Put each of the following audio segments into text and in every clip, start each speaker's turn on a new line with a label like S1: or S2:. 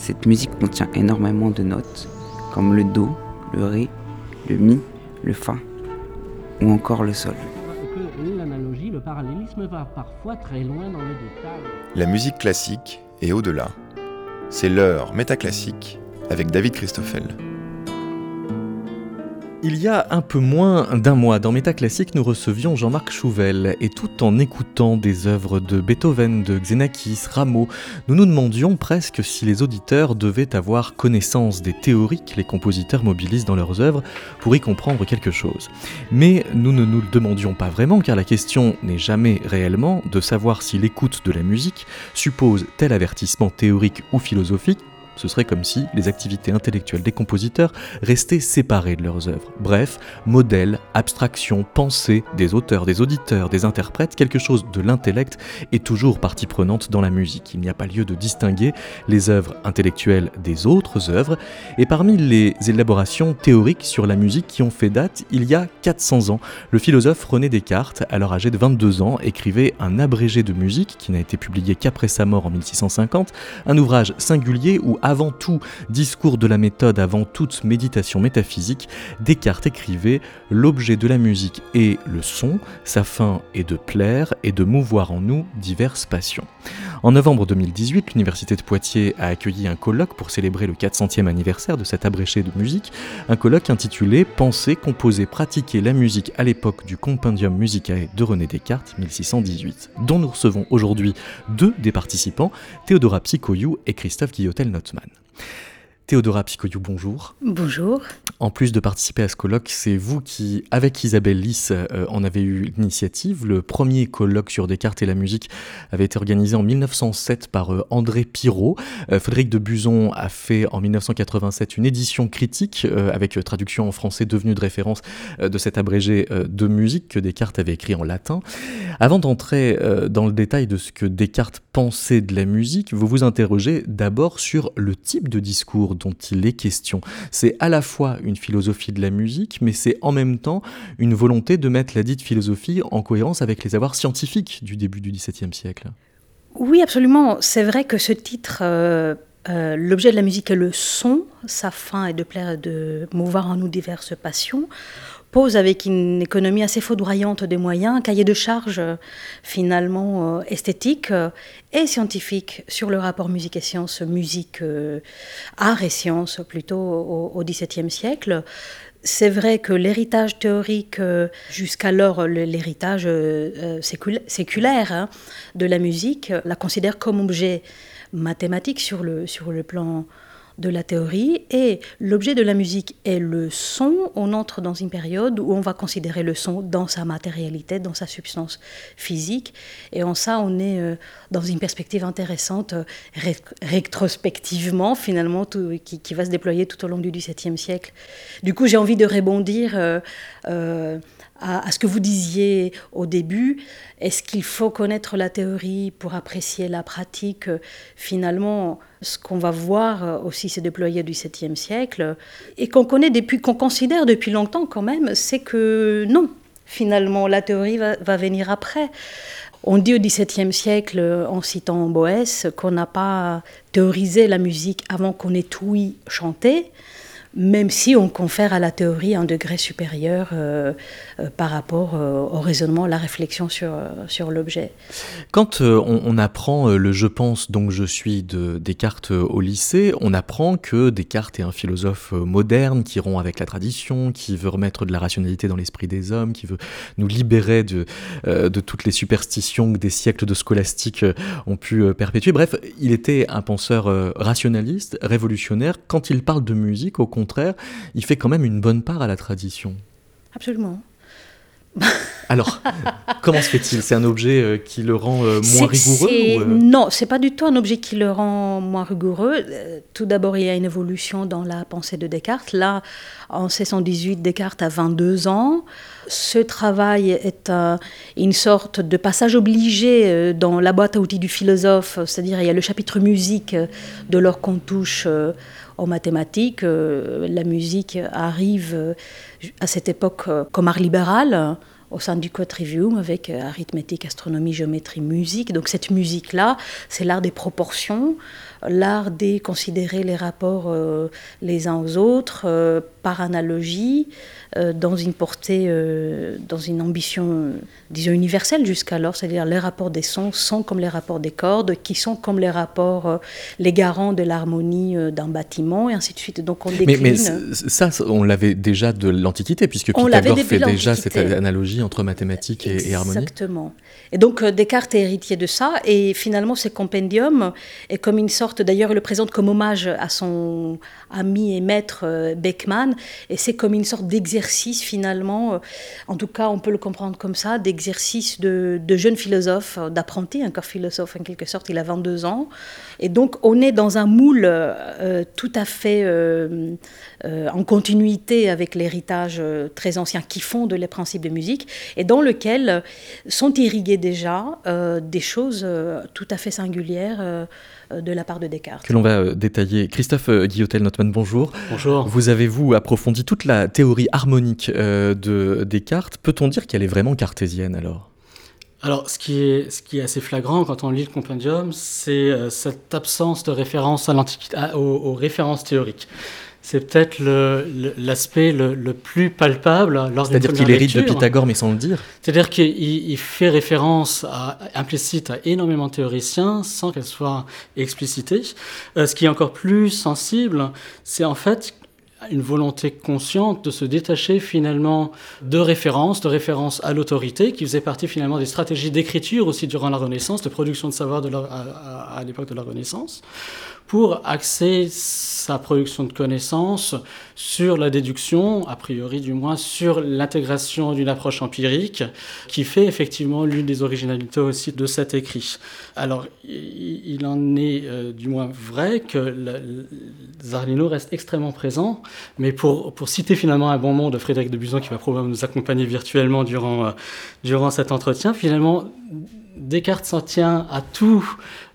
S1: Cette musique contient énormément de notes, comme le Do, le Ré, le Mi, le Fa ou encore le Sol.
S2: L'analogie, le parallélisme va parfois très loin dans le détail.
S3: La musique classique est au-delà. C'est l'heure métaclassique avec David Christoffel.
S4: Il y a un peu moins d'un mois, dans Métaclassique, nous recevions Jean-Marc Chouvel, et tout en écoutant des œuvres de Beethoven, de Xenakis, Rameau, nous nous demandions presque si les auditeurs devaient avoir connaissance des théories que les compositeurs mobilisent dans leurs œuvres pour y comprendre quelque chose. Mais nous ne nous le demandions pas vraiment, car la question n'est jamais réellement de savoir si l'écoute de la musique suppose tel avertissement théorique ou philosophique ce serait comme si les activités intellectuelles des compositeurs restaient séparées de leurs œuvres. Bref, modèle, abstraction, pensée des auteurs, des auditeurs, des interprètes, quelque chose de l'intellect est toujours partie prenante dans la musique. Il n'y a pas lieu de distinguer les œuvres intellectuelles des autres œuvres. Et parmi les élaborations théoriques sur la musique qui ont fait date, il y a 400 ans, le philosophe René Descartes, alors âgé de 22 ans, écrivait un abrégé de musique qui n'a été publié qu'après sa mort en 1650, un ouvrage singulier où avant tout discours de la méthode, avant toute méditation métaphysique, Descartes écrivait L'objet de la musique est le son, sa fin est de plaire et de mouvoir en nous diverses passions. En novembre 2018, l'Université de Poitiers a accueilli un colloque pour célébrer le 400e anniversaire de cet abrégé de musique, un colloque intitulé Penser, composer, pratiquer la musique à l'époque du Compendium Musicae de René Descartes 1618, dont nous recevons aujourd'hui deux des participants, Théodora Psychoyou et Christophe Guillotel-Notman. Théodora Picoyou, bonjour.
S5: Bonjour.
S4: En plus de participer à ce colloque, c'est vous qui, avec Isabelle Lys, euh, en avez eu l'initiative. Le premier colloque sur Descartes et la musique avait été organisé en 1907 par euh, André Pirot. Euh, Frédéric de Buzon a fait en 1987 une édition critique avec traduction en français devenue de référence de cet abrégé de musique que Descartes avait écrit en latin. Avant d'entrer dans le détail de ce que Descartes pensait de la musique, vous vous interrogez d'abord sur le type de discours dont il est question. C'est à la fois une philosophie de la musique, mais c'est en même temps une volonté de mettre la dite philosophie en cohérence avec les avoirs scientifiques du début du XVIIe siècle.
S5: Oui, absolument. C'est vrai que ce titre... Euh, euh, l'objet de la musique est le son, sa fin est de plaire et de mouvoir en nous diverses passions pose avec une économie assez foudroyante des moyens, un cahier de charges euh, finalement euh, esthétique euh, et scientifique sur le rapport musique et science, musique, art et science plutôt au XVIIe siècle. C'est vrai que l'héritage théorique, jusqu'alors l'héritage séculaire hein, de la musique, la considère comme objet mathématique sur le, sur le plan de la théorie et l'objet de la musique est le son. On entre dans une période où on va considérer le son dans sa matérialité, dans sa substance physique. Et en ça, on est euh, dans une perspective intéressante, euh, rétrospectivement, finalement, qui, va se déployer tout au long du XVIIe siècle. Du coup, j'ai envie de rebondir. Euh, à, ce que vous disiez au début. Est-ce qu'il faut connaître la théorie pour apprécier la pratique? Finalement, ce qu'on va voir aussi se déployer du XVIIe siècle et qu'on connaît depuis, qu'on considère depuis longtemps quand même, c'est que non, finalement, la théorie va, va venir après. On dit au XVIIe siècle, en citant Boès, qu'on n'a pas théorisé la musique avant qu'on ait tout chanté même si on confère à la théorie un degré supérieur euh, euh, par rapport euh, au raisonnement, la réflexion sur, sur l'objet.
S4: Quand on, apprend le je pense donc je suis de Descartes au lycée, on apprend que Descartes est un philosophe moderne qui rompt avec la tradition, qui veut remettre de la rationalité dans l'esprit des hommes, qui veut nous libérer de, de toutes les superstitions que des siècles de scolastiques ont pu perpétuer. Bref, il était un penseur rationaliste, révolutionnaire. Quand il parle de musique, au contraire, il fait quand même une bonne part à la tradition.
S5: Absolument.
S4: Alors, comment se fait-il? C'est un objet euh, qui le rend euh, moins rigoureux
S5: ou euh Non, c'est pas du tout un objet qui le rend moins rigoureux. Tout d'abord, il y a une évolution dans la pensée de Descartes. Là, en 1618, Descartes a 22 ans. Ce travail est une sorte de passage obligé dans la boîte à outils du philosophe, c'est-à-dire il y a le chapitre musique de l'or qu'on touche aux mathématiques. Euh, la musique arrive euh, à cette époque euh, comme art libéral au sein du Code avec arithmétique, astronomie, géométrie, musique. Donc cette musique-là, c'est l'art des proportions, l'art de considérer les rapports les uns aux autres par analogie, dans une portée, dans une ambition, disons, universelle jusqu'alors, c'est-à-dire les rapports des sons sont comme les rapports des cordes, qui sont comme les rapports, les garants de l'harmonie d'un bâtiment, et ainsi de suite. Donc on décline...
S4: Mais, mais ça, on l'avait déjà de l'Antiquité, puisque Pythagore fait déjà cette analogie entre mathématiques et, harmonie.
S5: Exactement. Et donc euh, Descartes est héritier de ça, et finalement ce compendium est comme une sorte, d'ailleurs il le présente comme hommage à son ami et maître euh, Et c'est comme une sorte d'exercice finalement, euh, en tout cas on peut le comprendre comme ça, d'exercice de, de jeune philosophe, d'apprenti, encore philosophe en quelque sorte, il a 22 ans, et donc on est dans un moule tout à fait en continuité avec l'héritage très ancien qui fonde les principes de musique, et dans lequel sont irrigués déjà euh, des choses euh, tout à fait singulières euh, de la part de Descartes.
S4: Que l'on va détailler. Christophe Guillotel-Notman, bonjour.
S6: Bonjour.
S4: Vous avez, vous, approfondi toute la théorie harmonique de Descartes. Peut-on dire qu'elle est vraiment cartésienne alors?
S6: Alors, ce qui, est, ce qui est assez flagrant quand on lit le compendium, c'est cette absence de référence à l'antiquité, aux, références théoriques c'est peut-être l'aspect le, plus palpable lors
S4: C'est-à-dire qu'il hérite de Pythagore, mais sans le dire.
S6: C'est-à-dire qu'il fait référence à, implicite à énormément de théoriciens sans qu'elle soit explicitée. Euh, ce qui est encore plus sensible, c'est en fait une volonté consciente de se détacher finalement de références, de références à l'autorité, qui faisait partie finalement des stratégies d'écriture aussi durant la Renaissance, de production de savoir de à, à l'époque de la Renaissance, pour axer sa production de connaissances sur la déduction, a priori du moins sur l'intégration d'une approche empirique, qui fait effectivement l'une des originalités aussi de cet écrit. Alors, il en est euh, du moins vrai que Zarlino reste extrêmement présent, mais pour, citer finalement un bon mot de Frédéric de Buzon, qui va probablement nous accompagner virtuellement durant, euh, durant cet entretien, finalement, Descartes s'en tient à tout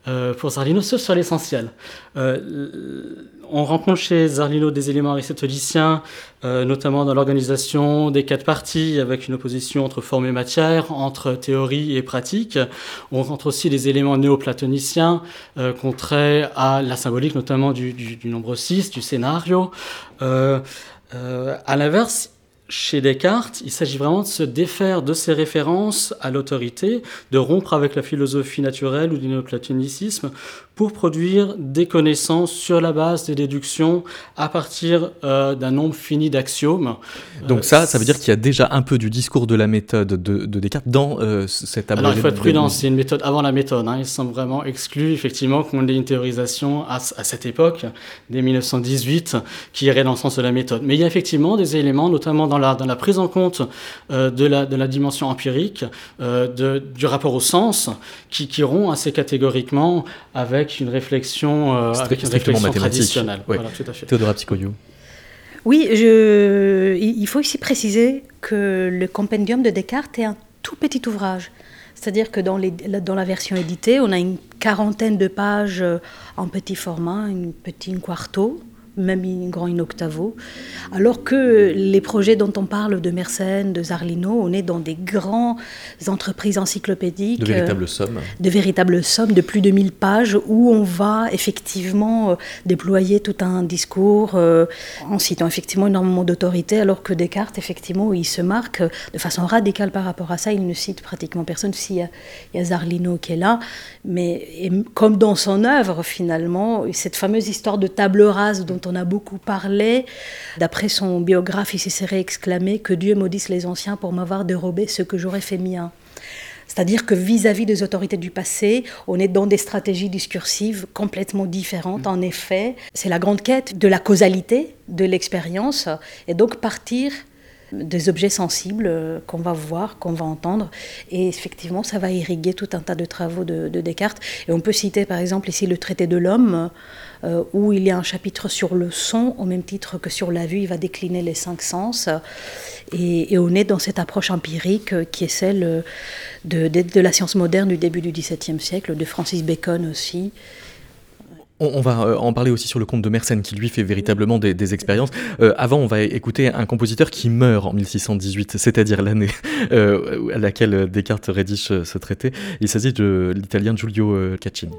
S6: euh, pour Zarlino, sauf sur l'essentiel. Euh, on rencontre chez Zarlino des éléments aristotéliciens, euh, notamment dans l'organisation des quatre parties, avec une opposition entre forme et matière, entre théorie et pratique. On rencontre aussi des éléments néoplatoniciens, contraires à la symbolique, notamment du, du, du nombre 6, du scénario. À l'inverse, chez Descartes, il s'agit vraiment de se défaire de ses références à l'autorité, de rompre avec la philosophie naturelle ou du néoplatonicisme pour produire des connaissances sur la base des déductions à partir euh, d'un nombre fini d'axiomes.
S4: Donc ça, ça veut dire qu'il y a déjà un peu du discours de la méthode de, Descartes dans euh, cette
S6: Alors il faut être prudent, c'est une méthode avant la méthode. Hein. Il semble vraiment exclu effectivement qu'on ait une théorisation à, à, cette époque, dès 1918, qui irait dans le sens de la méthode. Mais il y a effectivement des éléments, notamment dans la, dans la prise en compte euh, de, la, de la dimension empirique, euh, de, du rapport au sens, qui, qui rompt assez catégoriquement avec une réflexion, euh, avec une réflexion traditionnelle.
S4: Oui. Voilà, tout à fait. Théodora Psychoyou.
S5: Oui, je... il faut ici préciser que le compendium de Descartes est un tout petit ouvrage. C'est-à-dire que dans, les, dans, la version éditée, on a une quarantaine de pages en petit format, une petite quarto, même une grand in octavo. Alors que les projets dont on parle de Mersenne, de Zarlino, on est dans des grandes entreprises encyclopédiques.
S4: De véritables sommes.
S5: De véritables sommes de plus de 1000 pages où on va effectivement euh, déployer tout un discours euh, en citant effectivement énormément d'autorité, alors que Descartes, effectivement, il se marque de façon radicale par rapport à ça. Il ne cite pratiquement personne. S'il y, y, a Zarlino qui est là, mais comme dans son œuvre, finalement, cette fameuse histoire de table rase dont on a beaucoup parlé. D'après son biographe, il s'est exclamé que Dieu maudisse les anciens pour m'avoir dérobé ce que j'aurais fait mien. C'est-à-dire que vis-à-vis des autorités du passé, on est dans des stratégies discursives complètement différentes. En effet, c'est la grande quête de la causalité, de l'expérience, et donc partir des objets sensibles euh, qu'on va voir, qu'on va entendre. Et effectivement, ça va irriguer tout un tas de travaux de, Descartes. Et on peut citer par exemple ici le traité de l'homme, euh, où il y a un chapitre sur le son, au même titre que sur la vue, il va décliner les cinq sens. Et, on est dans cette approche empirique euh, qui est celle de, la science moderne du début du XVIIe siècle, de Francis Bacon aussi.
S7: On, va euh, en parler aussi sur le conte de Mersenne qui lui fait véritablement des, expériences. Euh, avant, on va écouter un compositeur qui meurt en 1618, c'est-à-dire l'année euh, à laquelle Descartes rédige ce traité. Il s'agit de l'italien Giulio Caccini.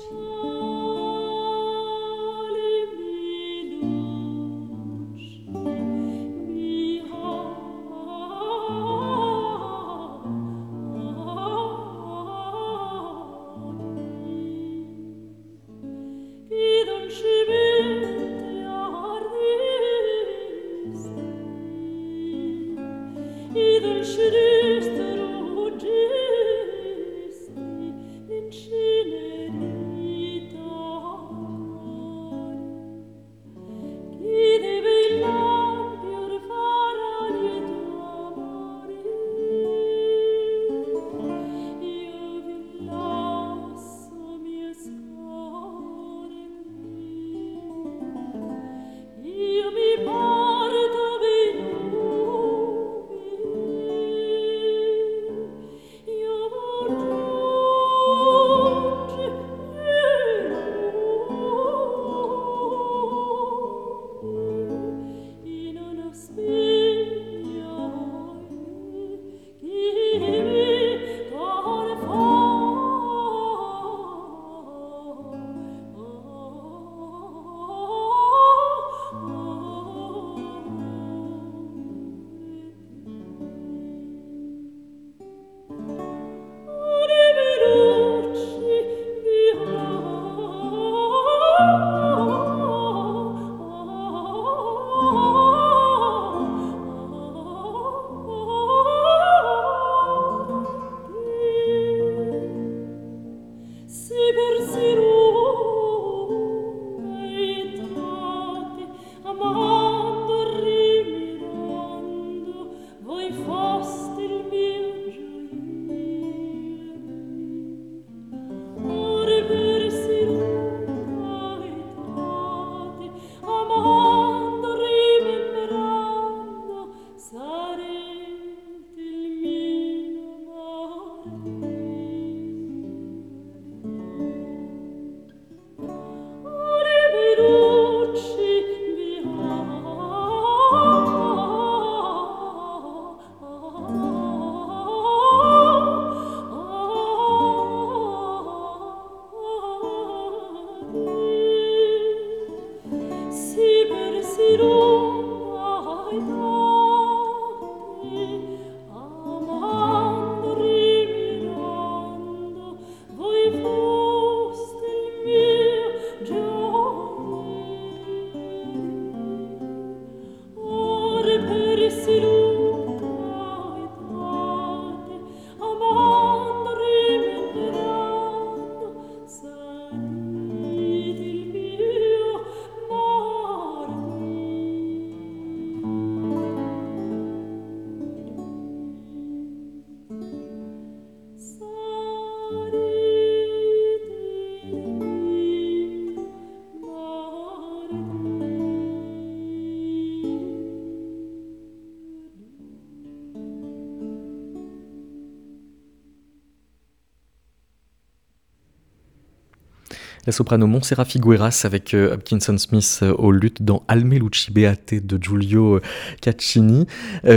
S7: La soprano Montserrat Figueras avec euh, Hopkinson Smith euh, au luth dans Alme Luci Beate de Giulio euh, Caccini.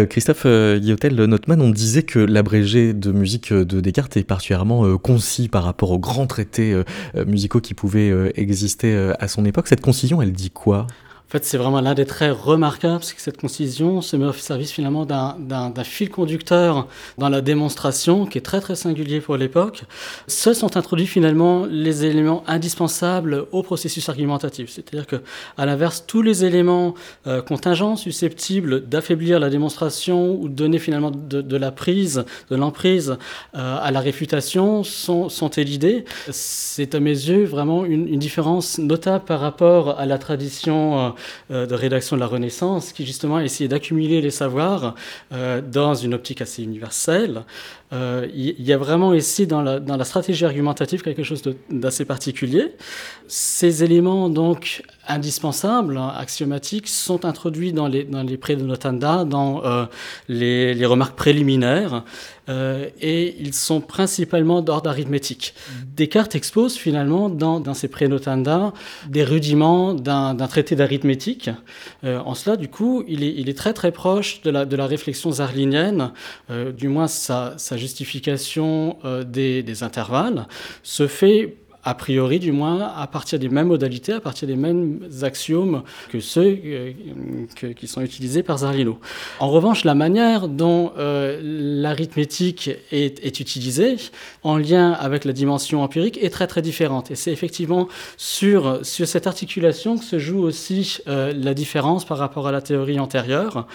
S7: Christophe Guillotel Notman, on disait que l'abrégé de musique de Descartes est particulièrement concis par rapport aux grands traités musicaux qui pouvaient exister à son époque. Cette concision, elle dit quoi?
S6: En fait, c'est vraiment l'un des traits remarquables, c'est que cette concision se met au service finalement d'un fil conducteur dans la démonstration qui est très très singulier pour l'époque. Seuls sont introduits finalement les éléments indispensables au processus argumentatif. C'est-à-dire que, à l'inverse, tous les éléments euh, contingents susceptibles d'affaiblir la démonstration ou de donner finalement de, la prise, de l'emprise euh, à la réfutation sont, sont élidés. C'est à mes yeux vraiment une, une, différence notable par rapport à la tradition euh, de rédaction de la Renaissance qui justement a essayé d'accumuler les savoirs euh, dans une optique assez universelle. Euh, il y, a vraiment ici dans la, stratégie argumentative quelque chose d'assez particulier. Ces éléments donc indispensables, hein, axiomatiques, sont introduits dans les, dans pré de notanda, dans les, remarques préliminaires, et ils sont principalement d'ordre arithmétique. Descartes expose finalement dans, dans ses prénotanda des rudiments d'un traité d'arithmétique. en cela, du coup, il est, il est, très très proche de la, de la réflexion zarlinienne, du moins sa, sa justification des, des intervalles se fait a priori du moins, à partir des mêmes modalités, à partir des mêmes axiomes que ceux euh, qui sont utilisés par Zarlino. En revanche, la manière dont euh, l'arithmétique est, utilisée en lien avec la dimension empirique est très très différente. Et c'est effectivement sur, sur cette articulation que se joue aussi euh, la différence par rapport à la théorie antérieure.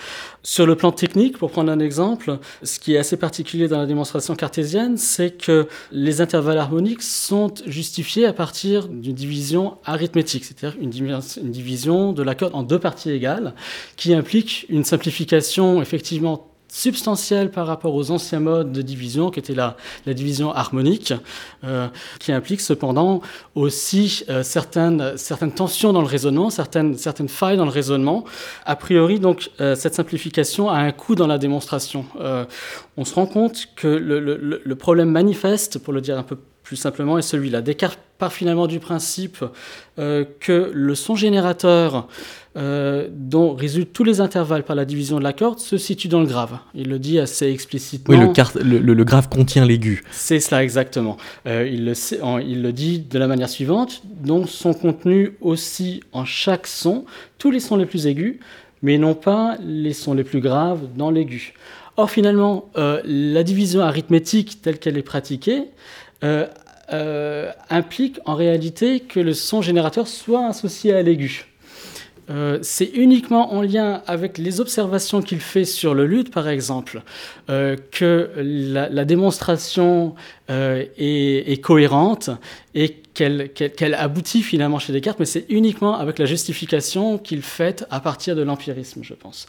S6: Sur le plan technique, pour prendre un exemple, ce qui est assez particulier dans la démonstration cartésienne, c'est que les intervalles harmoniques sont justifiés à partir d'une division arithmétique, c'est-à-dire une, division de la en deux parties égales, qui implique une simplification effectivement substantielle par rapport aux anciens modes de division, qui était la, division harmonique, euh, qui implique cependant aussi euh, certaines, certaines tensions dans le raisonnement, certaines, certaines failles dans le raisonnement. A priori, donc, euh, cette simplification a un coût dans la démonstration. On se rend compte que le, le, problème manifeste, pour le dire un peu plus simplement, est celui-là. Descartes part finalement du principe euh, que le son générateur euh, dont résultent tous les intervalles par la division de la corde se situe dans le grave. Il le dit assez explicitement.
S4: Oui, le, le, le grave contient l'aigu.
S6: C'est cela exactement. Euh, il, le sait, en, il le dit de la manière suivante, donc sont contenus aussi en chaque son tous les sons les plus aigus, mais non pas les sons les plus graves dans l'aigu. Or finalement, la division arithmétique telle qu'elle est pratiquée euh, euh, implique en réalité que le son générateur soit associé à l'aigu. Euh, c'est uniquement en lien avec les observations qu'il fait sur le luth, par exemple, que la, démonstration est, cohérente et qu'elle qu qu aboutit finalement chez Descartes, mais c'est uniquement avec la justification qu'il fait à partir de l'empirisme, je pense.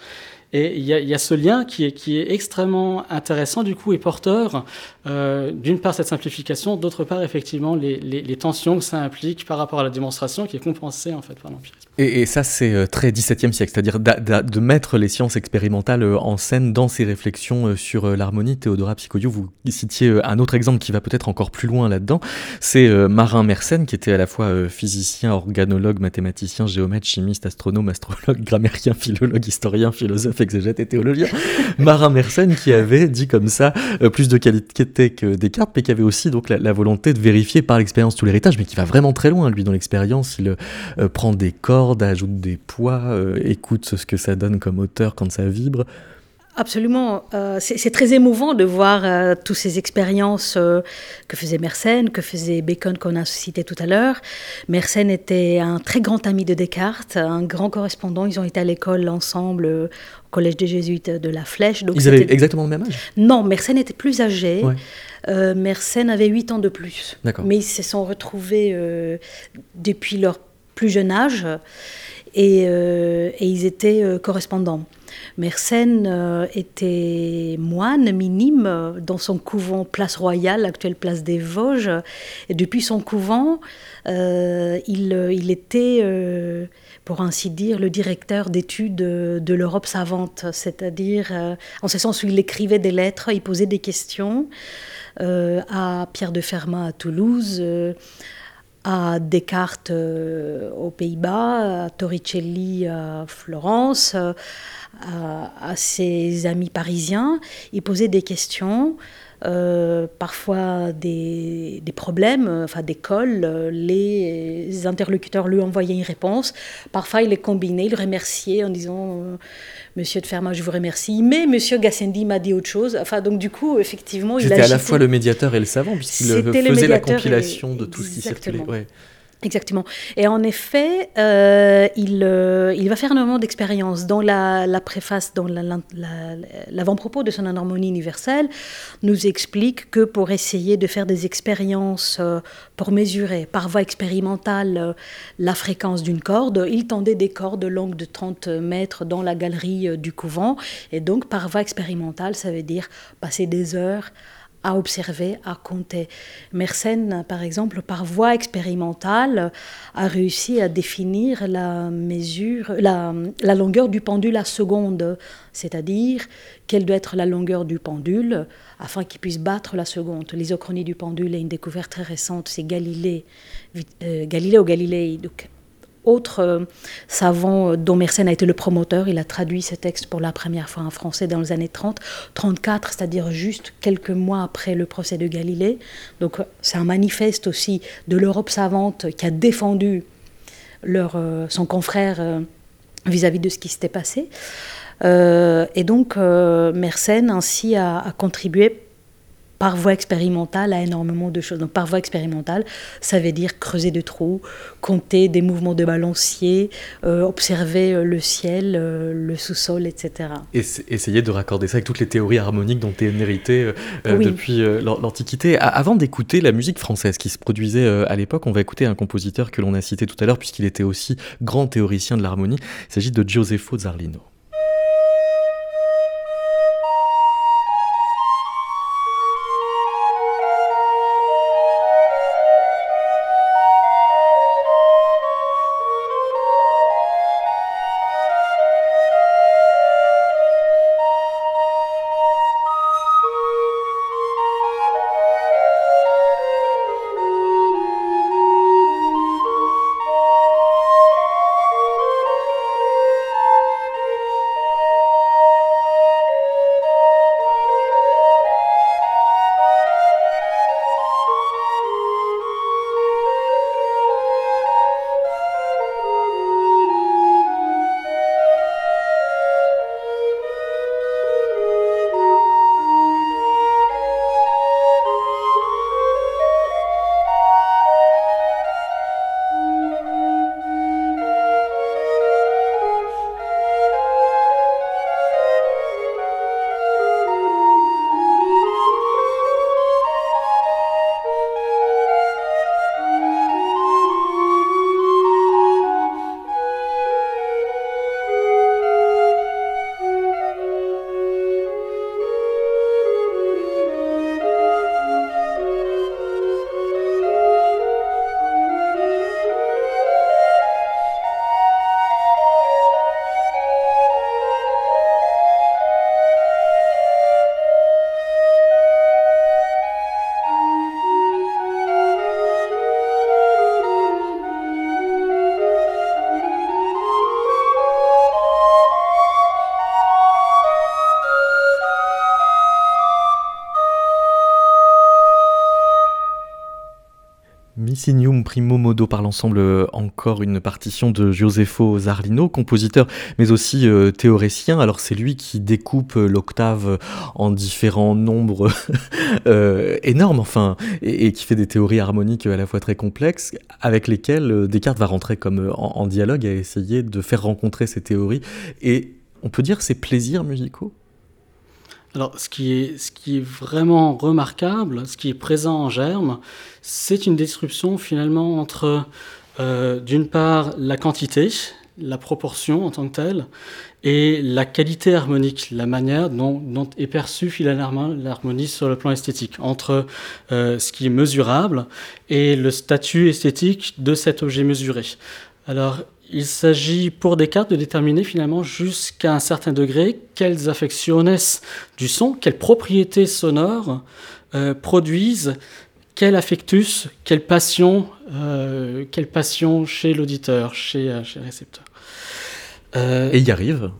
S6: Et il y, a ce lien qui est, qui est, extrêmement intéressant du coup et porteur euh, d'une part cette simplification, d'autre part effectivement les, les, tensions que ça implique par rapport à la démonstration qui est compensée en fait par l'empirisme.
S4: Et, ça c'est euh, très 17e siècle, c'est-à-dire de mettre les sciences expérimentales euh, en scène dans ses réflexions sur l'harmonie. Théodora Psychoyou, vous citiez un autre exemple qui va peut-être encore plus loin là-dedans, c'est Marin Mersenne qui était à la fois physicien, organologue, mathématicien, géomètre, chimiste, astronome, astrologue, grammairien, philologue, historien, philosophe, exégète et théologien. Marin Mersenne qui avait dit comme ça plus de qualité que Descartes, mais qui avait aussi donc la, la volonté de vérifier par l'expérience tout l'héritage, mais qui va vraiment très loin, lui, dans l'expérience. Il euh, prend des cordes, ajoute des poids, euh, écoute ce que ça donne comme hauteur quand ça vibre.
S5: Absolument. Euh, c'est très émouvant de voir euh, toutes ces expériences euh, que faisait Mersenne, que faisait Bacon qu'on a cité tout à l'heure. Mersenne était un très grand ami de Descartes, un grand correspondant. Ils ont été à l'école ensemble au collège des jésuites de la Flèche.
S4: Donc Ils avaient exactement le même âge?
S5: Non, Mersenne était plus âgé. Ouais. Mersenne avait 8 ans de plus. Mais ils se sont retrouvés depuis leur plus jeune âge et, euh, et ils étaient correspondants. Mersenne euh, était moine minime dans son couvent Place Royale, actuelle place des Vosges. Et depuis son couvent, euh, il, était, euh, pour ainsi dire, le directeur d'études de, l'Europe savante, c'est-à-dire euh, en ce sens où il écrivait des lettres, il posait des questions euh, à Pierre de Fermat à Toulouse euh, à Descartes euh, aux Pays-Bas, à Torricelli à Florence, euh, à, à, ses amis parisiens. Il posait des questions, euh, parfois des, des, problèmes, enfin des cols. Les interlocuteurs lui envoyaient une réponse. Parfois, il les combinait, il remerciait en disant Monsieur de Fermat, je vous remercie, mais Monsieur Gassendi m'a dit autre chose. Enfin, donc du coup, effectivement,
S4: il
S5: a.
S4: à la fois le médiateur et le savant, puisqu'il faisait la compilation et... de tout ce qui circulait. Ouais.
S5: Exactement. Et en effet, euh, il, euh, il va faire énormément d'expériences. Dans la, préface, dans l'avant-propos la, la, de son harmonie universelle, nous explique que pour essayer de faire des expériences, euh, pour mesurer par voie expérimentale la fréquence d'une corde, il tendait des cordes longues de 30 mètres dans la galerie du couvent. Et donc, par voie expérimentale, ça veut dire passer des heures à observer, à compter. Mersenne, par exemple, par voie expérimentale, a réussi à définir la mesure, la, longueur du pendule à seconde, c'est-à-dire quelle doit être la longueur du pendule afin qu'il puisse battre la seconde. L'isochronie du pendule est une découverte très récente, c'est Galilée, euh, Galilée Galilei, autre euh, savant euh, dont Mersenne a été le promoteur. Il a traduit ce texte pour la première fois en français dans les années 30, 34, c'est-à-dire juste quelques mois après le procès de Galilée. Donc c'est un manifeste aussi de l'Europe savante qui a défendu leur, son confrère vis-à-vis de ce qui s'était passé. et donc Mersenne ainsi a contribué par voie expérimentale à énormément de choses. Donc par voie expérimentale, ça veut dire creuser des trous, compter des mouvements de balancier, euh, observer euh, le ciel, euh, le sous-sol, etc.
S4: Et essayer de raccorder ça avec toutes les théories harmoniques dont tu es hérité depuis l'Antiquité. Avant d'écouter la musique française qui se produisait à l'époque, on va écouter un compositeur que l'on a cité tout à l'heure puisqu'il était aussi grand théoricien de l'harmonie. Il s'agit de Giosefo Zarlino. Primo Modo par l'ensemble, euh, encore une partition de Josefo Zarlino, compositeur mais aussi euh, théoricien. Alors c'est lui qui découpe euh, l'octave en différents nombres énormes, enfin, et, qui fait des théories harmoniques à la fois très complexes, avec lesquelles Descartes va rentrer comme en, dialogue à essayer de faire rencontrer ces théories et on peut dire ces plaisirs musicaux?
S6: Alors, ce qui, est, ce qui est vraiment remarquable, ce qui est présent en germe, c'est une description finalement entre, euh, d'une part, la quantité, la proportion en tant que telle, et la qualité harmonique, la manière dont, est perçue finalement l'harmonie sur le plan esthétique, entre euh, ce qui est mesurable et le statut esthétique de cet objet mesuré. Alors, il s'agit pour Descartes de déterminer finalement jusqu'à un certain degré quelles affectionnes du son, quelles propriétés sonores euh, produisent quel affectus, quelle passion, euh, chez l'auditeur, chez, euh, chez, le récepteur.
S4: Et y arrive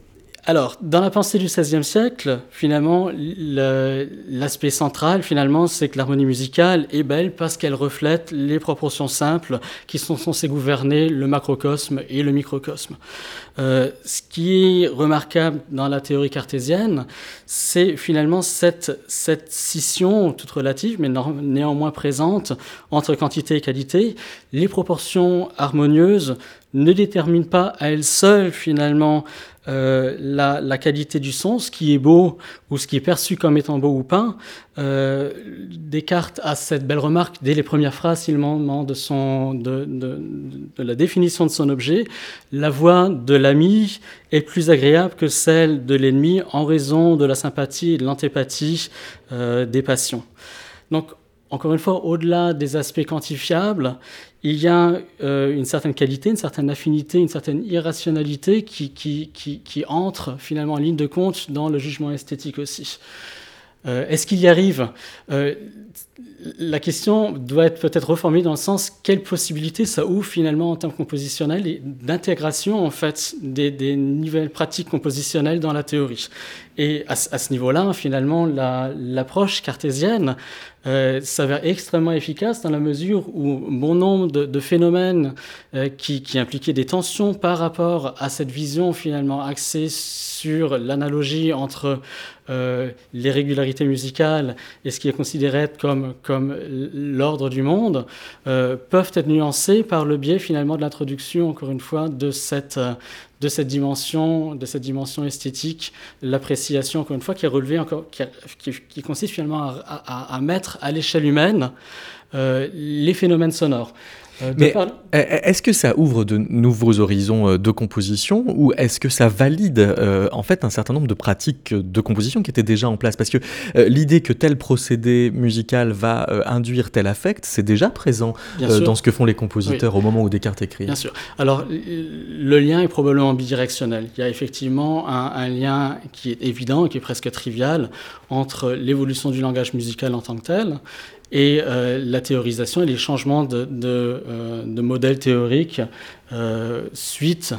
S6: alors, dans la pensée du XVIe siècle, finalement, l'aspect central, finalement, c'est que l'harmonie musicale est belle parce qu'elle reflète les proportions simples qui sont censées gouverner le macrocosme et le microcosme. Euh, ce qui est remarquable dans la théorie cartésienne, c'est finalement cette, cette scission toute relative, mais néanmoins présente, entre quantité et qualité. Les proportions harmonieuses ne déterminent pas à elles seules, finalement, euh, la, qualité du son, ce qui est beau ou ce qui est perçu comme étant beau ou pas. Euh, Descartes a cette belle remarque dès les premières phrases, il demande de, son, de, de, la définition de son objet. La voix de l'ami est plus agréable que celle de l'ennemi en raison de la sympathie et de l'antipathie euh, des passions. Donc, encore une fois, au-delà des aspects quantifiables, il y a euh, une certaine qualité, une certaine affinité, une certaine irrationalité qui, qui, entre finalement en ligne de compte dans le jugement esthétique aussi. Euh, est-ce qu'il y arrive euh, La question doit être peut-être reformulée dans le sens quelle possibilité ça ouvre finalement en termes compositionnels et d'intégration en fait des, des, nouvelles pratiques compositionnelles dans la théorie? Et à, ce niveau-là, finalement, l'approche cartésienne euh, s'avère extrêmement efficace dans la mesure où bon nombre de, phénomènes euh, qui, impliquaient des tensions par rapport à cette vision finalement axée sur l'analogie entre euh, les régularités musicales et ce qui est considéré comme, comme l'ordre du monde peuvent être nuancés par le biais finalement de l'introduction, encore une fois, de cette, de cette dimension, de cette dimension esthétique, l'appréciation, encore une fois, qui est relevée, encore, qui, consiste finalement à, mettre à l'échelle humaine euh, les phénomènes sonores.
S4: Euh, Mais est-ce que ça ouvre de nouveaux horizons euh, de composition ou est-ce que ça valide euh, en fait un certain nombre de pratiques de composition qui étaient déjà en place? Parce que l'idée que tel procédé musical va induire tel affect, c'est déjà présent dans ce que font les compositeurs au moment où Descartes écrit.
S6: Bien sûr. Alors le lien est probablement bidirectionnel. Il y a effectivement un, un lien qui est évident qui est presque trivial entre l'évolution du langage musical en tant que tel et euh, la théorisation et les changements de, de, euh, modèles théoriques euh, suite,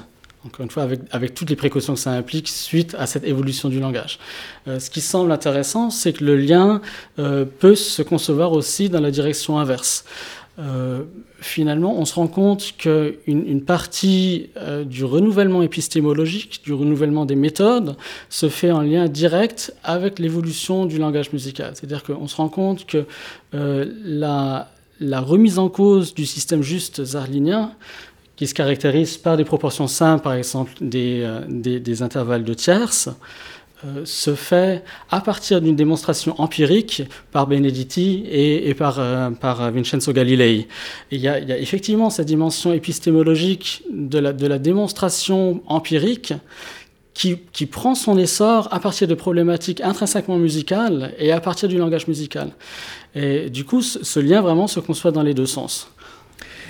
S6: encore une fois, avec, avec, toutes les précautions que ça implique, suite à cette évolution du langage. ce qui semble intéressant, c'est que le lien peut se concevoir aussi dans la direction inverse. Euh, finalement, on se rend compte qu'une une partie euh, du renouvellement épistémologique, du renouvellement des méthodes, se fait en lien direct avec l'évolution du langage musical. C'est-à-dire qu'on se rend compte que euh, la, remise en cause du système juste zarlinien, qui se caractérise par des proportions simples, par exemple des, des intervalles de tierces, euh, se fait à partir d'une démonstration empirique par Benedetti et, par, euh, par, Vincenzo Galilei. il, y a, effectivement cette dimension épistémologique de la, démonstration empirique qui, qui, prend son essor à partir de problématiques intrinsèquement musicales et à partir du langage musical. Et du coup, ce lien vraiment se conçoit dans les deux sens.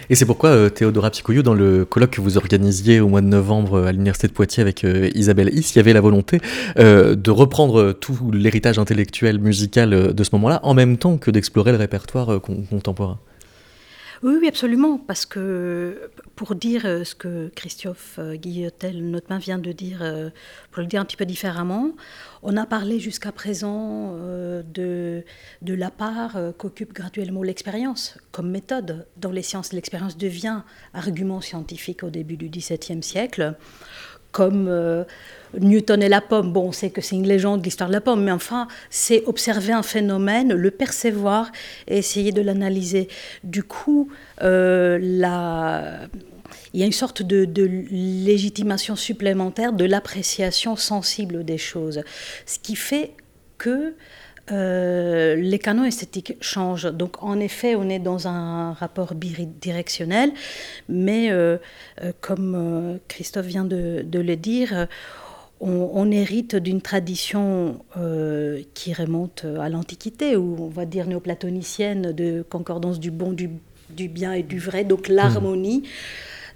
S4: Et c'est pourquoi euh, Théodora Picoyou, dans le colloque que vous organisiez au mois de novembre euh, à l'Université de Poitiers avec euh, Isabelle Is, il y avait la volonté de reprendre tout l'héritage intellectuel musical de ce moment-là, en même temps que d'explorer le répertoire contemporain.
S5: Oui, oui, absolument, parce que pour dire euh, ce que Christophe euh, Guillotel, notre main, vient de dire, euh, pour le dire un petit peu différemment, on a parlé jusqu'à présent de, de la part qu'occupe graduellement l'expérience comme méthode dans les sciences. L'expérience devient argument scientifique au début du XVIIe siècle comme euh, Newton et la pomme. Bon, on sait que c'est une légende, l'histoire de la pomme, mais enfin, c'est observer un phénomène, le percevoir et essayer de l'analyser. Du coup, euh, il y a une sorte de, légitimation supplémentaire de l'appréciation sensible des choses, ce qui fait que euh, les canons esthétiques changent. Donc en effet, on est dans un rapport bidirectionnel, mais euh, euh, comme Christophe vient de, le dire, on, hérite d'une tradition qui remonte à l'Antiquité, ou on va dire néoplatonicienne, de concordance du bon, du, bien et du vrai, donc l'harmonie.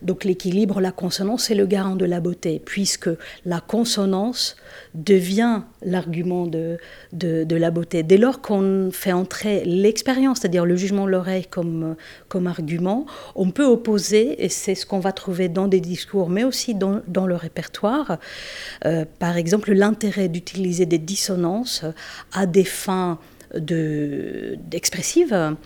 S5: Donc l'équilibre, la consonance, c'est le garant de la beauté, puisque la consonance devient l'argument de, de, la beauté. Dès lors qu'on fait entrer l'expérience, c'est-à-dire le jugement de l'oreille comme, comme argument, on peut opposer, et c'est ce qu'on va trouver dans des discours, mais aussi dans, dans le répertoire, euh, par exemple l'intérêt d'utiliser des dissonances à des fins d'expressives,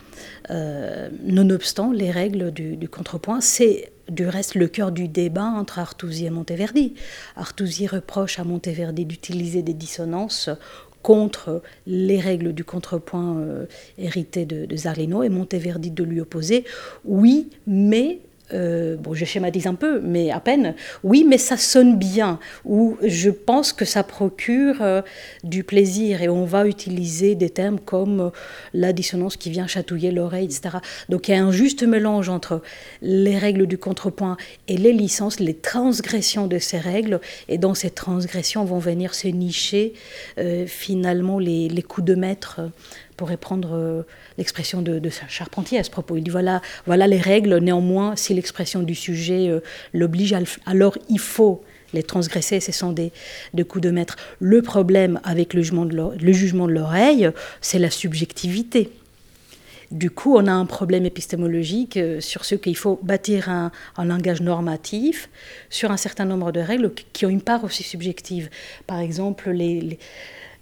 S5: euh, nonobstant les règles du, du contrepoint. C'est du reste le cœur du débat entre Artusi et Monteverdi. Artusi reproche à Monteverdi d'utiliser des dissonances contre les règles du contrepoint euh, hérité de, Zarlino et Monteverdi de lui opposer. Oui, mais euh, bon, je schématise un peu, mais à peine, oui, mais ça sonne bien, ou je pense que ça procure euh, du plaisir, et on va utiliser des termes comme euh, la dissonance qui vient chatouiller l'oreille, etc. Donc il y a un juste mélange entre les règles du contrepoint et les licences, les transgressions de ces règles, et dans ces transgressions vont venir se nicher finalement les, les, coups de maître pour reprendre l'expression de, Charpentier à ce propos. Il dit voilà, voilà les règles, néanmoins, si l'expression du sujet euh, l'oblige, alors il faut les transgresser, ce sont des, coups de maître. Le problème avec le jugement de l'oreille, c'est la subjectivité. Du coup, on a un problème épistémologique euh, sur ce qu'il faut bâtir un, langage normatif sur un certain nombre de règles qui ont une part aussi subjective. Par exemple, les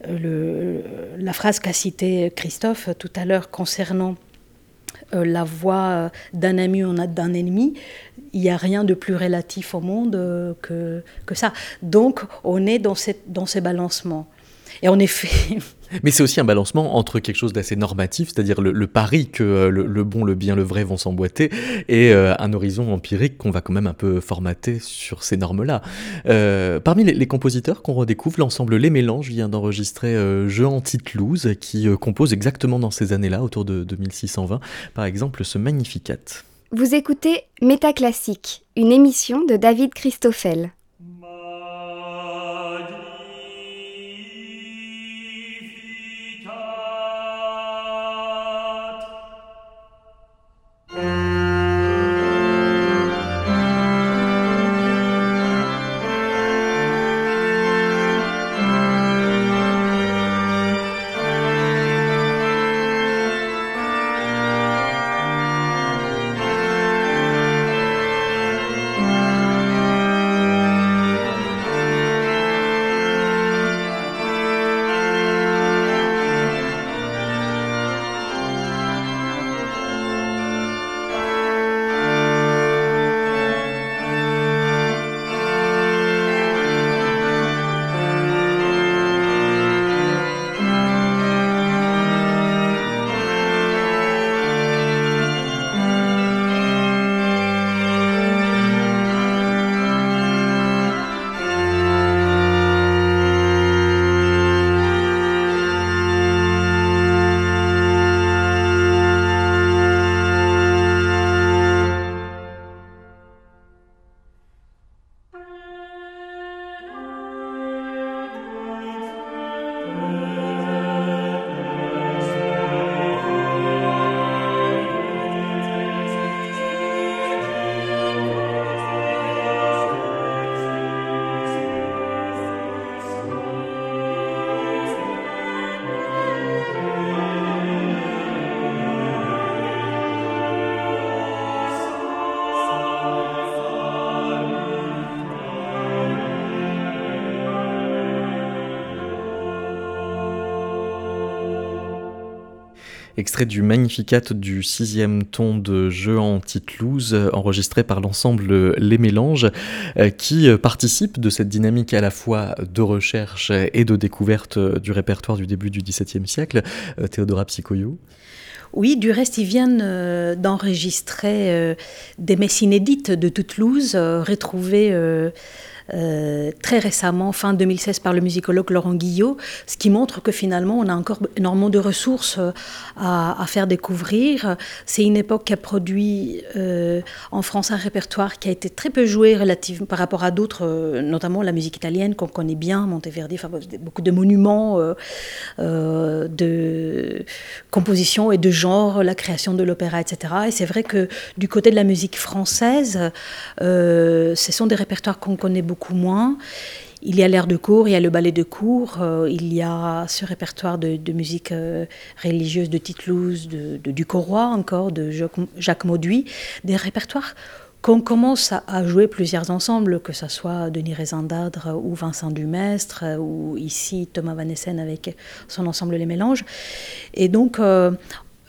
S5: le, la phrase qu'a citée Christophe tout à l'heure concernant euh, la voix d'un ami ou d'un ennemi, il n'y a rien de plus relatif au monde euh, que, ça. Donc on est dans, cette, dans ces balancements. Et en effet,
S4: Mais c'est aussi un balancement entre quelque chose d'assez normatif, c'est-à-dire le, pari que euh, le, bon, le bien, le vrai vont s'emboîter, et euh, un horizon empirique qu'on va quand même un peu formater sur ces normes-là. Euh, parmi les, compositeurs qu'on redécouvre, l'ensemble Les Mélanges vient d'enregistrer Jeu Antitlouse, qui compose exactement dans ces années-là, autour de 2620, par exemple ce Magnificat.
S8: Vous écoutez Métaclassique, une émission de David Christoffel.
S4: Extrait du Magnificat du sixième ton de Jeu en Titlouse, enregistré par l'ensemble Les Mélanges, euh, qui participe de cette dynamique à la fois de recherche et de découverte du répertoire du début du XVIIe siècle. Euh, Théodora Psychoyou
S5: oui, du reste, ils viennent euh, d'enregistrer des messes inédites de Toulouse, retrouvées euh, très récemment, fin 2016, par le musicologue Laurent Guillot, ce qui montre que finalement, on a encore énormément de ressources euh, à, faire découvrir. C'est une époque qui a produit euh, en France un répertoire qui a été très peu joué par rapport à d'autres, notamment la musique italienne qu'on connaît bien, Monteverdi, beaucoup de monuments de composition et de genre, la création de l'opéra, etc. Et c'est vrai que du côté de la musique française, ce sont des répertoires qu'on connaît beaucoup beaucoup moins. Il y a l'air de cour, il y a le ballet de cour, euh, il y a ce répertoire de, musique euh, religieuse de Titlouse, de, de Ducoroy encore, de Jacques, Mauduit, des répertoires qu'on commence à, jouer plusieurs ensembles, que ce soit Denis Rézandadre ou Vincent Dumestre, ou ici Thomas Van Essen avec son ensemble Les Mélanges. Et donc, euh,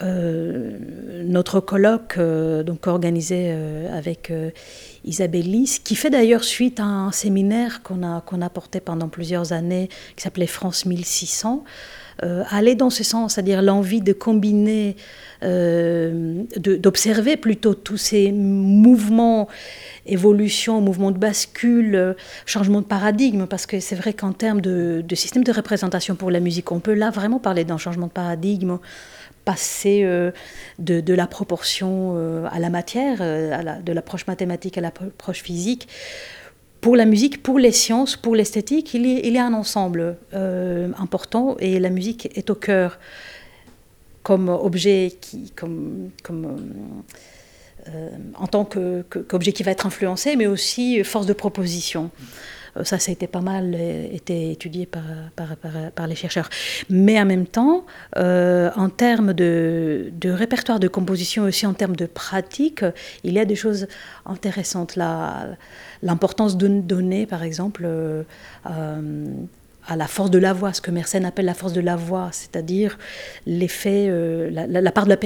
S5: notre colloque, donc organisé avec Isabelle Lys, qui fait d'ailleurs suite à un séminaire qu'on a, qu'on a porté pendant plusieurs années, qui s'appelait France 1600, allait dans ce sens, c'est-à-dire l'envie de combiner, d'observer plutôt tous ces mouvements évolution, mouvement de bascule, euh, changement de paradigme, parce que c'est vrai qu'en termes de, système de représentation pour la musique, on peut là vraiment parler d'un changement de paradigme, passer euh, de, la proportion euh, à la matière, de l'approche mathématique à l'approche physique. Pour la musique, pour les sciences, pour l'esthétique, il, y a un ensemble important et la musique est au cœur comme objet qui, euh, en tant qu'objet qui va être influencé, mais aussi force de proposition. Euh, ça, ça a été pas mal euh, étudié par, les chercheurs. Mais en même temps, en termes de, de, répertoire de composition, aussi en termes de pratique, il y a des choses intéressantes. L'importance de donner, par exemple, à la force de la voix, ce que Mersenne appelle la force de la voix, c'est-à-dire l'effet, euh, la, part de la,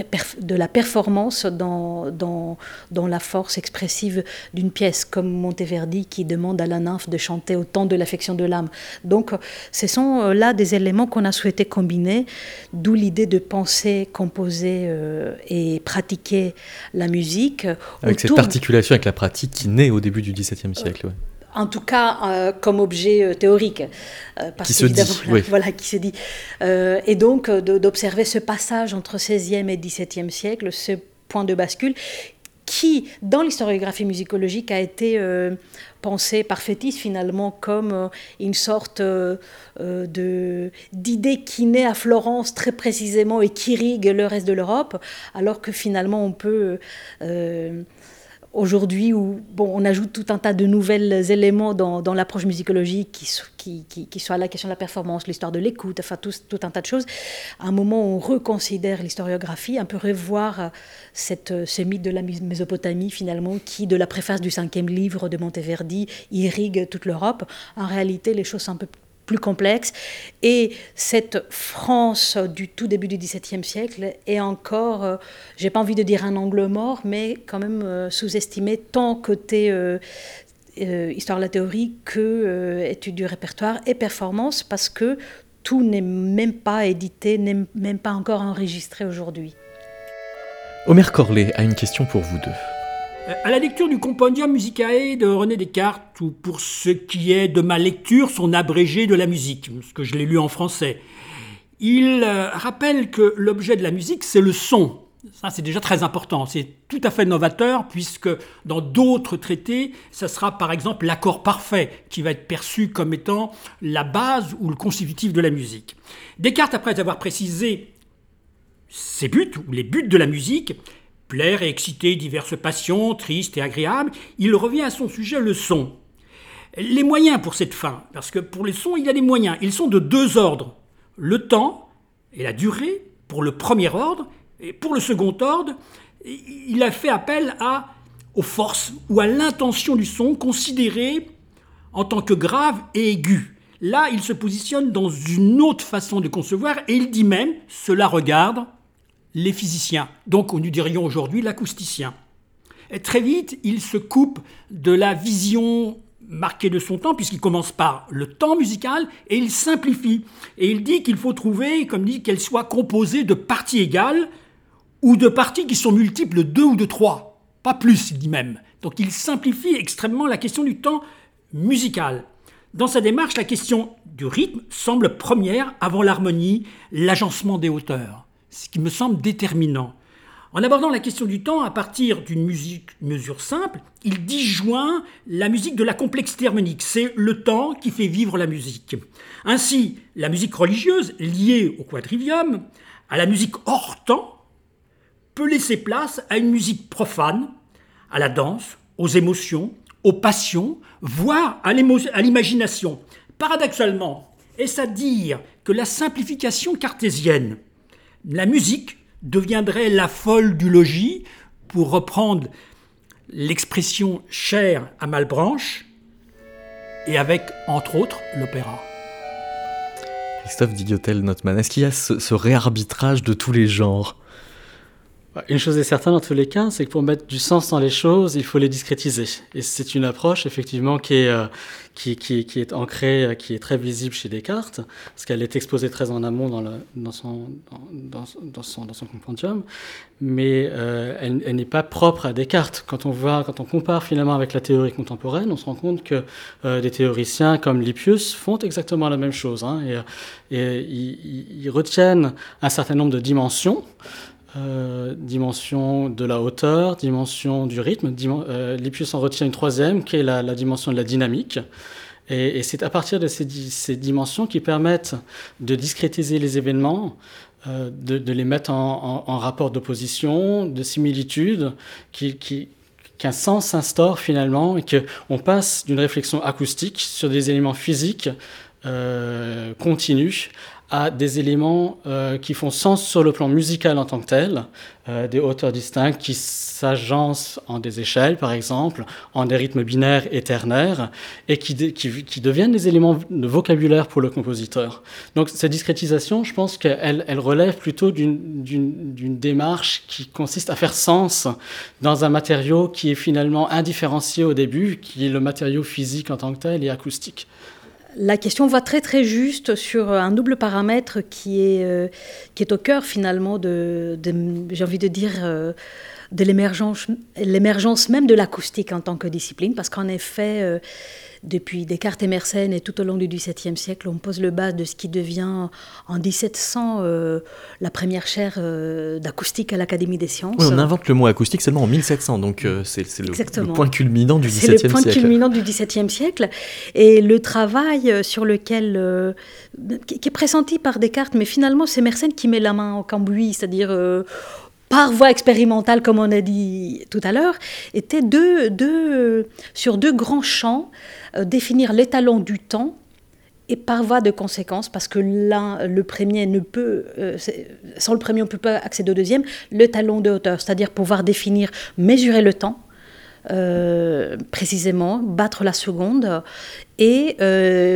S5: de la performance dans, dans, dans, la force expressive d'une pièce, comme Monteverdi qui demande à la nymphe de chanter au temps de l'affection de l'âme. Donc ce sont euh, là des éléments qu'on a souhaité combiner, d'où l'idée de penser, composer euh, et pratiquer la musique.
S4: Avec cette articulation avec la pratique qui naît au début du XVIIe siècle.
S5: En tout cas comme objet théorique.
S4: Euh, qui se dit,
S5: voilà, qui se dit. Euh, et donc d'observer ce passage entre 16e et 17e siècle, ce point de bascule qui, dans l'historiographie musicologique, a été euh, pensé par Fétis finalement comme une sorte de d'idée qui naît à Florence très précisément et qui irrigue le reste de l'Europe, alors que finalement on peut aujourd'hui où bon, on ajoute tout un tas de nouveaux éléments dans, l'approche musicologique qui, qui, qui, soit la question de la performance, l'histoire de l'écoute, enfin tout, tout, un tas de choses. À un moment on reconsidère l'historiographie, un peu revoir euh, cette, euh, ce mythe de la Mésopotamie finalement qui, de la préface du cinquième livre de Monteverdi, irrigue toute l'Europe. En réalité, les choses sont un peu plus complexe. Et cette France du tout début du XVIIe siècle est encore, euh, j'ai pas envie de dire un angle mort, mais quand même euh, sous-estimée tant côté euh, histoire de la théorie que étude du répertoire et performance, parce que tout n'est même pas édité, n'est même pas encore enregistré aujourd'hui.
S4: Omer Corlet a une question pour vous deux.
S9: Euh, à la lecture du Compendium Musicae de René Descartes, ou pour ce qui est de ma lecture, son abrégé de la musique, parce que je l'ai lu en français, il euh, rappelle que l'objet de la musique, c'est le son. Ça, c'est déjà très important. C'est tout à fait novateur, puisque dans d'autres traités, ça sera par exemple l'accord parfait qui va être perçu comme étant la base ou le constitutif de la musique. Descartes, après avoir précisé ses buts, ou les buts de la musique, plaire et exciter diverses passions, tristes et agréables, il revient à son sujet le son. Les moyens pour cette fin, parce que pour les sons, il y a des moyens. Ils sont de deux ordres. Le temps et la durée pour le premier ordre, et pour le second ordre, il a fait appel à, aux forces ou à l'intention du son considérée en tant que grave et aiguë. Là, il se positionne dans une autre façon de concevoir et il dit même, cela regarde les physiciens, donc nous dirions aujourd'hui l'acousticien. Très vite, il se coupe de la vision marquée de son temps, puisqu'il commence par le temps musical, et il simplifie. Et il dit qu'il faut trouver, comme dit, qu'elle soit composée de parties égales, ou de parties qui sont multiples de deux ou de trois. Pas plus, il dit même. Donc il simplifie extrêmement la question du temps musical. Dans sa démarche, la question du rythme semble première avant l'harmonie, l'agencement des hauteurs ce qui me semble déterminant. En abordant la question du temps à partir d'une musique mesure simple, il disjoint la musique de la complexité harmonique. C'est le temps qui fait vivre la musique. Ainsi, la musique religieuse, liée au quadrivium, à la musique hors temps, peut laisser place à une musique profane, à la danse, aux émotions, aux passions, voire à l'imagination. Paradoxalement, est-ce à dire que la simplification cartésienne la musique deviendrait la folle du logis, pour reprendre l'expression chère à Malbranche, et avec, entre autres, l'opéra.
S4: Christophe Digiotel-Notman, est-ce qu'il y a ce, réarbitrage de tous les genres?
S6: Une chose est certaine dans tous les cas, c'est que pour mettre du sens dans les choses, il faut les discrétiser. Et c'est une approche effectivement qui est, euh, ancrée, euh, qui est très visible chez Descartes, parce qu'elle est exposée très en amont dans, son, compendium, mais euh, elle, n'est pas propre à Descartes. Quand on, compare finalement avec la théorie contemporaine, on se rend compte que des théoriciens comme Lippius font exactement la même chose. Hein, et, ils retiennent un certain nombre de dimensions. Euh, dimension de la hauteur, dimension du rythme. Dim euh, en retient une troisième, qui est la, dimension de la dynamique. Et, c'est à partir de ces, dimensions qui permettent de discrétiser les événements, euh, de, les mettre en, rapport d'opposition, de similitude, qu'un sens s'instaure finalement et qu'on passe d'une réflexion acoustique sur des éléments physiques euh, continus à des éléments euh, qui font sens sur le plan musical en tant que tel, euh, des hauteurs distinctes qui s'agencent en des échelles, par exemple, en des rythmes binaires et ternaires, et qui, deviennent des éléments de vocabulaire pour le compositeur. Donc cette discrétisation, je pense qu'elle elle relève plutôt d'une démarche qui consiste à faire sens dans un matériau qui est finalement indifférencié au début, qui est le matériau physique en tant que tel et acoustique
S5: la question va très très juste sur un double paramètre qui est, euh, qui est au cœur finalement de, j'ai envie de dire, euh, de l'émergence même de l'acoustique en tant que discipline, parce qu'en effet, euh, depuis Descartes et Mersenne et tout au long du XVIIe siècle, on pose le bas de ce qui devient en 1700 euh, la première chaire euh, d'acoustique à l'Académie des sciences.
S4: Oui, on invente le mot acoustique seulement en 1700, donc euh, c'est le, le, point culminant du XVIIe siècle.
S5: C'est le point culminant du XVIIe siècle. Et le travail sur lequel, qui est pressenti par Descartes, mais finalement c'est Mersenne qui met la main au cambouis, c'est-à-dire par voie expérimentale, comme on a dit tout à l'heure, était deux, sur deux grands champs, euh, définir l'étalon du temps et par voie de conséquence, parce que l'un, le premier ne peut, euh, sans le premier on ne peut pas accéder au deuxième, le talon de hauteur, c'est-à-dire pouvoir définir, mesurer le temps, euh, précisément, battre la seconde et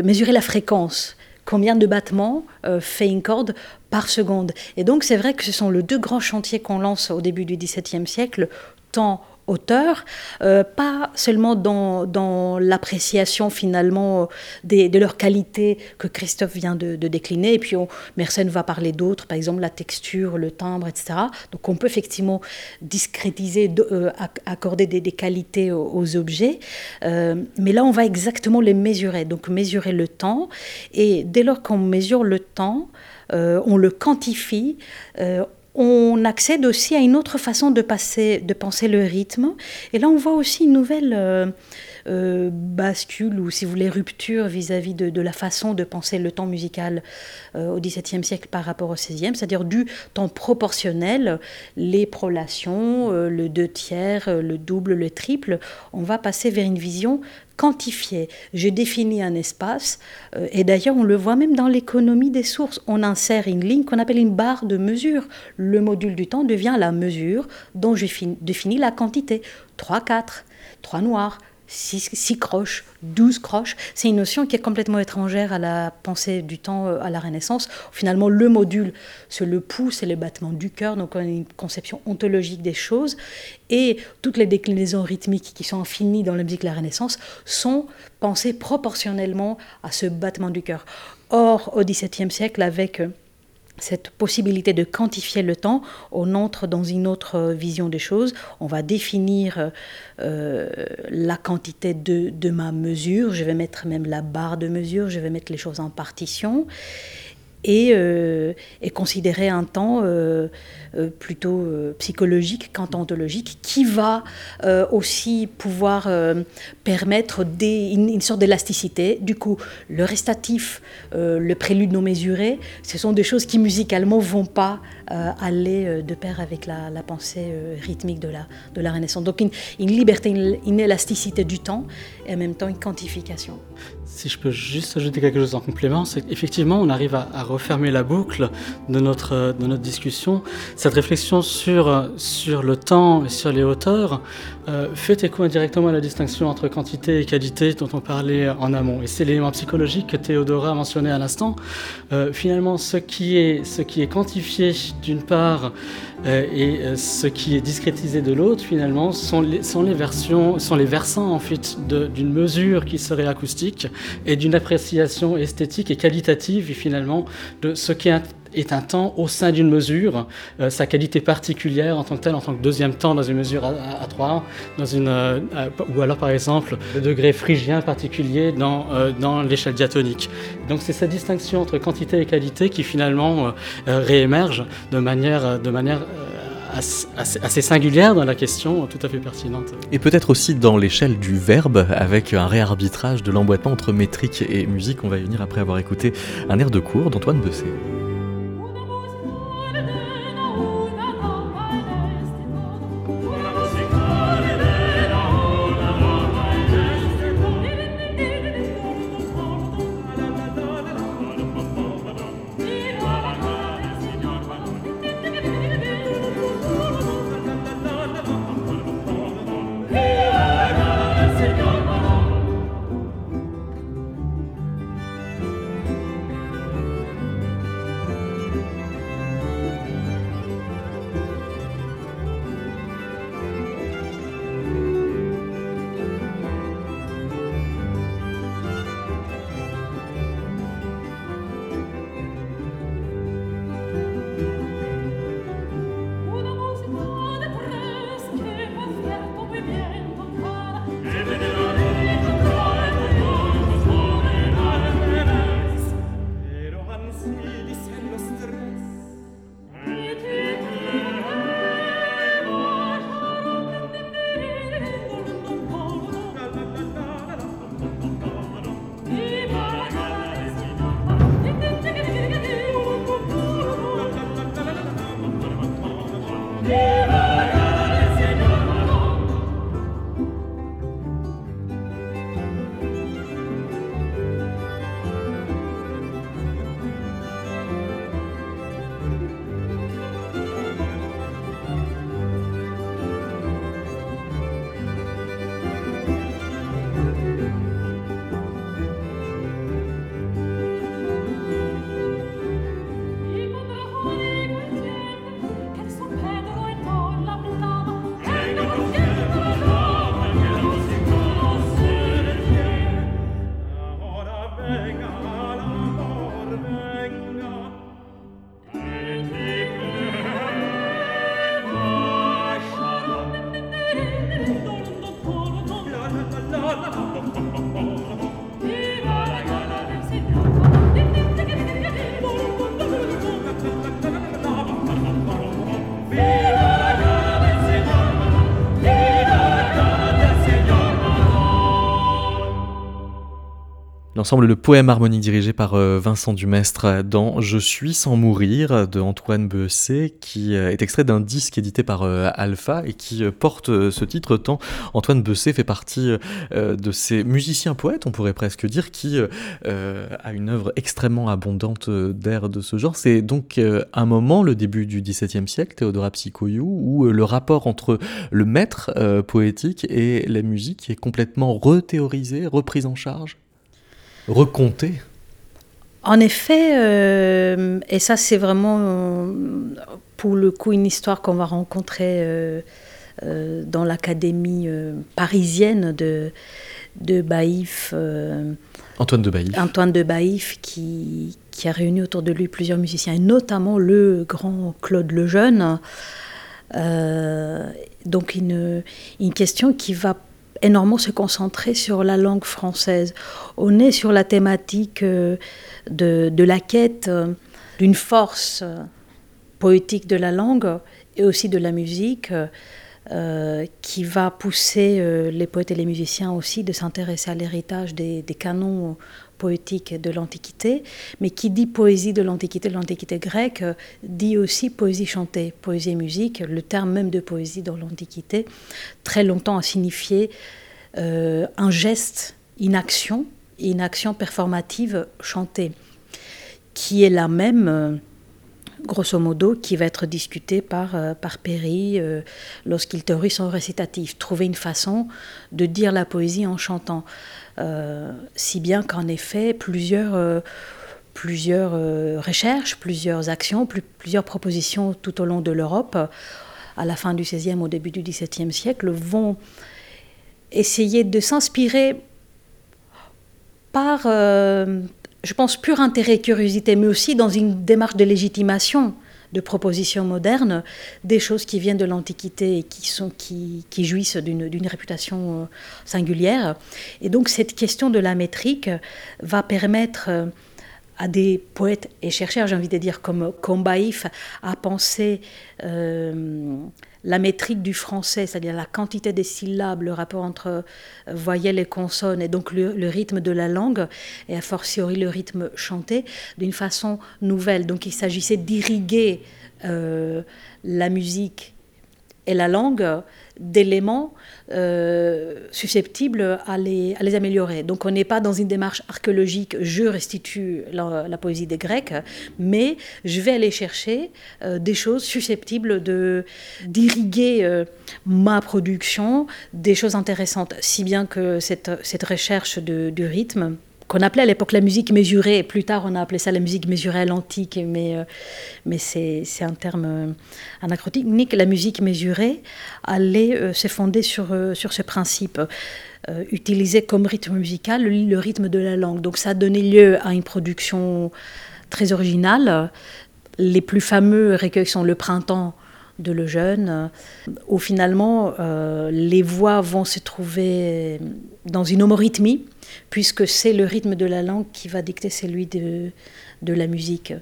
S5: mesurer la fréquence. Combien de battements fait une corde par seconde. Et donc c'est vrai que ce sont les deux grands chantiers qu'on lance au début du XVIIe siècle, temps hauteur, euh, pas seulement dans, l'appréciation finalement de leur qualité que Christophe vient de, décliner, et puis on, Mersenne va parler d'autres, par exemple la texture, le timbre, etc. Donc on peut effectivement discrétiser, euh, accorder des, qualités aux, objets, euh, mais là on va exactement les mesurer, donc mesurer le temps, et dès lors qu'on mesure le temps, on le quantifie, euh, on accède aussi à une autre façon de, penser le rythme. Et là, on voit aussi une nouvelle euh, euh, bascule, ou si vous voulez, rupture vis-à-vis -vis de, la façon de penser le temps musical euh, au XVIIe siècle par rapport au XVIe, c'est-à-dire du temps proportionnel, les prolations, euh, le deux tiers, le double, le triple. On va passer vers une vision quantifiée. Je définis un espace, euh, et d'ailleurs on le voit même dans l'économie des sources. On insère une ligne qu'on appelle une barre de mesure. Le module du temps devient la mesure dont je définis la quantité. 3, 4, 3 noirs, 6, croches, 12 croches. C'est une notion qui est complètement étrangère à la pensée du temps à la Renaissance. Finalement, le module, c'est le pouce et le battement du cœur, donc on a une conception ontologique des choses. Et toutes les déclinaisons rythmiques qui sont infinies dans la musique de la Renaissance sont pensées proportionnellement à ce battement du cœur. Or, au XVIIe siècle, avec cette possibilité de quantifier le temps, on entre dans une autre vision des choses. On va définir euh, la quantité de, de, ma mesure, je vais mettre même la barre de mesure, je vais mettre les choses en partition. Et, euh, considérer un temps euh, euh, plutôt euh, psychologique qu'entologique qui va euh, aussi pouvoir permettre une, sorte d'élasticité. Du coup, le restatif, le prélude non mesuré, ce sont des choses qui musicalement vont pas aller de pair avec la, pensée rythmique de la, de la Renaissance. Donc une, liberté, une, une élasticité du temps et en même temps une quantification.
S6: Si je peux juste ajouter quelque chose en complément, c'est qu'effectivement, on arrive à, à refermer la boucle de notre, de notre discussion, cette réflexion sur, sur le temps et sur les hauteurs euh, fait écho indirectement à la distinction entre quantité et qualité dont on parlait en amont. Et c'est l'élément psychologique que Théodora a mentionné à l'instant. Euh, finalement, ce qui est, ce qui est quantifié d'une part euh, et ce qui est discrétisé de l'autre, finalement, sont les, sont les versions, sont les versants en fait d'une mesure qui serait acoustique et d'une appréciation esthétique et qualitative finalement de ce qui est est un temps au sein d'une mesure, euh, sa qualité particulière en tant que telle, en tant que deuxième temps dans une mesure à, trois, dans une, euh, ou alors par exemple le degré phrygien particulier dans, euh, dans l'échelle diatonique. Donc c'est cette distinction entre quantité et qualité qui finalement réémerge de manière, de manière assez, singulière dans la question, tout à fait pertinente.
S4: Et peut-être aussi dans l'échelle du verbe, avec un réarbitrage de l'emboîtement entre métrique et musique. On va y venir après avoir écouté un air de cours d'Antoine Besset. L'ensemble Le Poème harmonique dirigé par euh, Vincent Dumestre dans Je suis sans mourir de Antoine Besset qui euh, est extrait d'un disque édité par euh, Alpha et qui porte ce titre tant Antoine Besset fait partie de ces musiciens poètes, on pourrait presque dire, qui a une œuvre extrêmement abondante d'air de ce genre. C'est donc un moment, le début du XVIIe siècle, Théodora Psychoyou, où le rapport entre le maître poétique et la musique est complètement rethéorisé, repris en charge recompter
S5: En effet, euh, et ça c'est vraiment euh, pour le coup une histoire qu'on va rencontrer euh, dans l'académie parisienne de, de Baïf.
S4: Antoine de Baïf.
S5: Antoine de Baïf qui, qui a réuni autour de lui plusieurs musiciens, et notamment le grand Claude Lejeune. donc une, une question qui va énormément se concentrer sur la langue française. On est sur la thématique euh, de, la quête euh, d'une force euh, poétique de la langue et aussi de la musique qui va pousser les poètes et les musiciens aussi de s'intéresser à l'héritage des, des, canons poétiques de l'Antiquité, mais qui dit poésie de l'Antiquité, de l'Antiquité grecque, dit aussi poésie chantée, poésie musique. Le terme même de poésie dans l'Antiquité, très longtemps a signifié euh, un geste, une action, une action performative chantée, qui est la même grosso modo, qui va être discuté par, euh, par Perry euh, lorsqu'il théorise son récitatif. Trouver une façon de dire la poésie en chantant. Euh, si bien qu'en effet, plusieurs, plusieurs recherches, plusieurs actions, plusieurs propositions tout au long de l'Europe, à la fin du XVIe, au début du XVIIe siècle, vont essayer de s'inspirer par je pense, pur intérêt et curiosité, mais aussi dans une démarche de légitimation de propositions modernes, des choses qui viennent de l'Antiquité et qui, sont, qui, jouissent d'une réputation euh, singulière. Et donc cette question de la métrique va permettre euh, à des poètes et chercheurs, j'ai envie de dire, comme Combaïf, à penser... Euh, la métrique du français, c'est-à-dire la quantité des syllabes, le rapport entre euh, voyelles et consonnes, et donc le, rythme de la langue, et a fortiori le rythme chanté, d'une façon nouvelle. Donc il s'agissait d'irriguer euh, la musique et la langue d'éléments euh, susceptibles à les, à les, améliorer. Donc on n'est pas dans une démarche archéologique, je restitue la, poésie des Grecs, mais je vais aller chercher euh, des choses susceptibles de, d'irriguer euh, ma production, des choses intéressantes, si bien que cette, cette recherche du rythme qu'on appelait à l'époque la musique mesurée. Plus tard, on a appelé ça la musique mesurée à l'antique, mais, euh, mais c'est, un terme euh, anachronique. La musique mesurée allait euh, se fonder sur, sur ce principe. utiliser comme rythme musical le, rythme de la langue. Donc ça a donné lieu à une production très originale. Les plus fameux recueils sont Le Printemps de Le Jeune, où finalement les voix vont se trouver dans une homorythmie puisque c'est le rythme de la langue qui va dicter celui de, de la musique.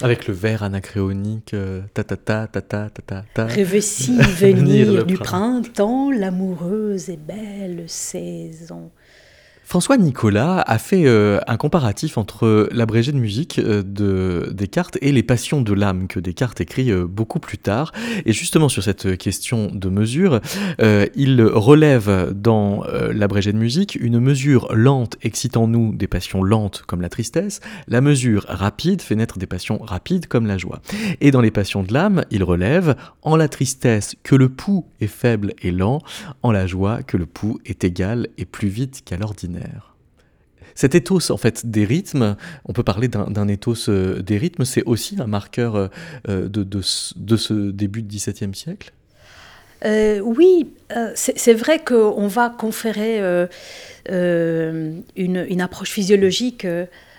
S4: Avec le vers anacréonique, euh, ta ta ta ta ta ta ta.
S5: Rêver si venir du printemps, l'amoureuse et belle saison.
S4: François Nicolas a fait euh, un comparatif entre l'abrégé de musique euh, de Descartes et les passions de l'âme que Descartes écrit euh, beaucoup plus tard. Et justement sur cette question de mesure, il relève dans l'abrégé de musique une mesure lente excitant nous des passions lentes comme la tristesse, la mesure rapide fait naître des passions rapides comme la joie. Et dans les passions de l'âme, il relève en la tristesse que le pouls est faible et lent, en la joie que le pouls est égal et plus vite qu'à l'ordinaire. Cet éthos en fait des rythmes, on peut parler d'un éthos euh, des rythmes, c'est aussi un marqueur euh, euh, de, ce début du XVIIe siècle?
S5: Oui, c'est vrai qu'on va conférer une, une, approche physiologique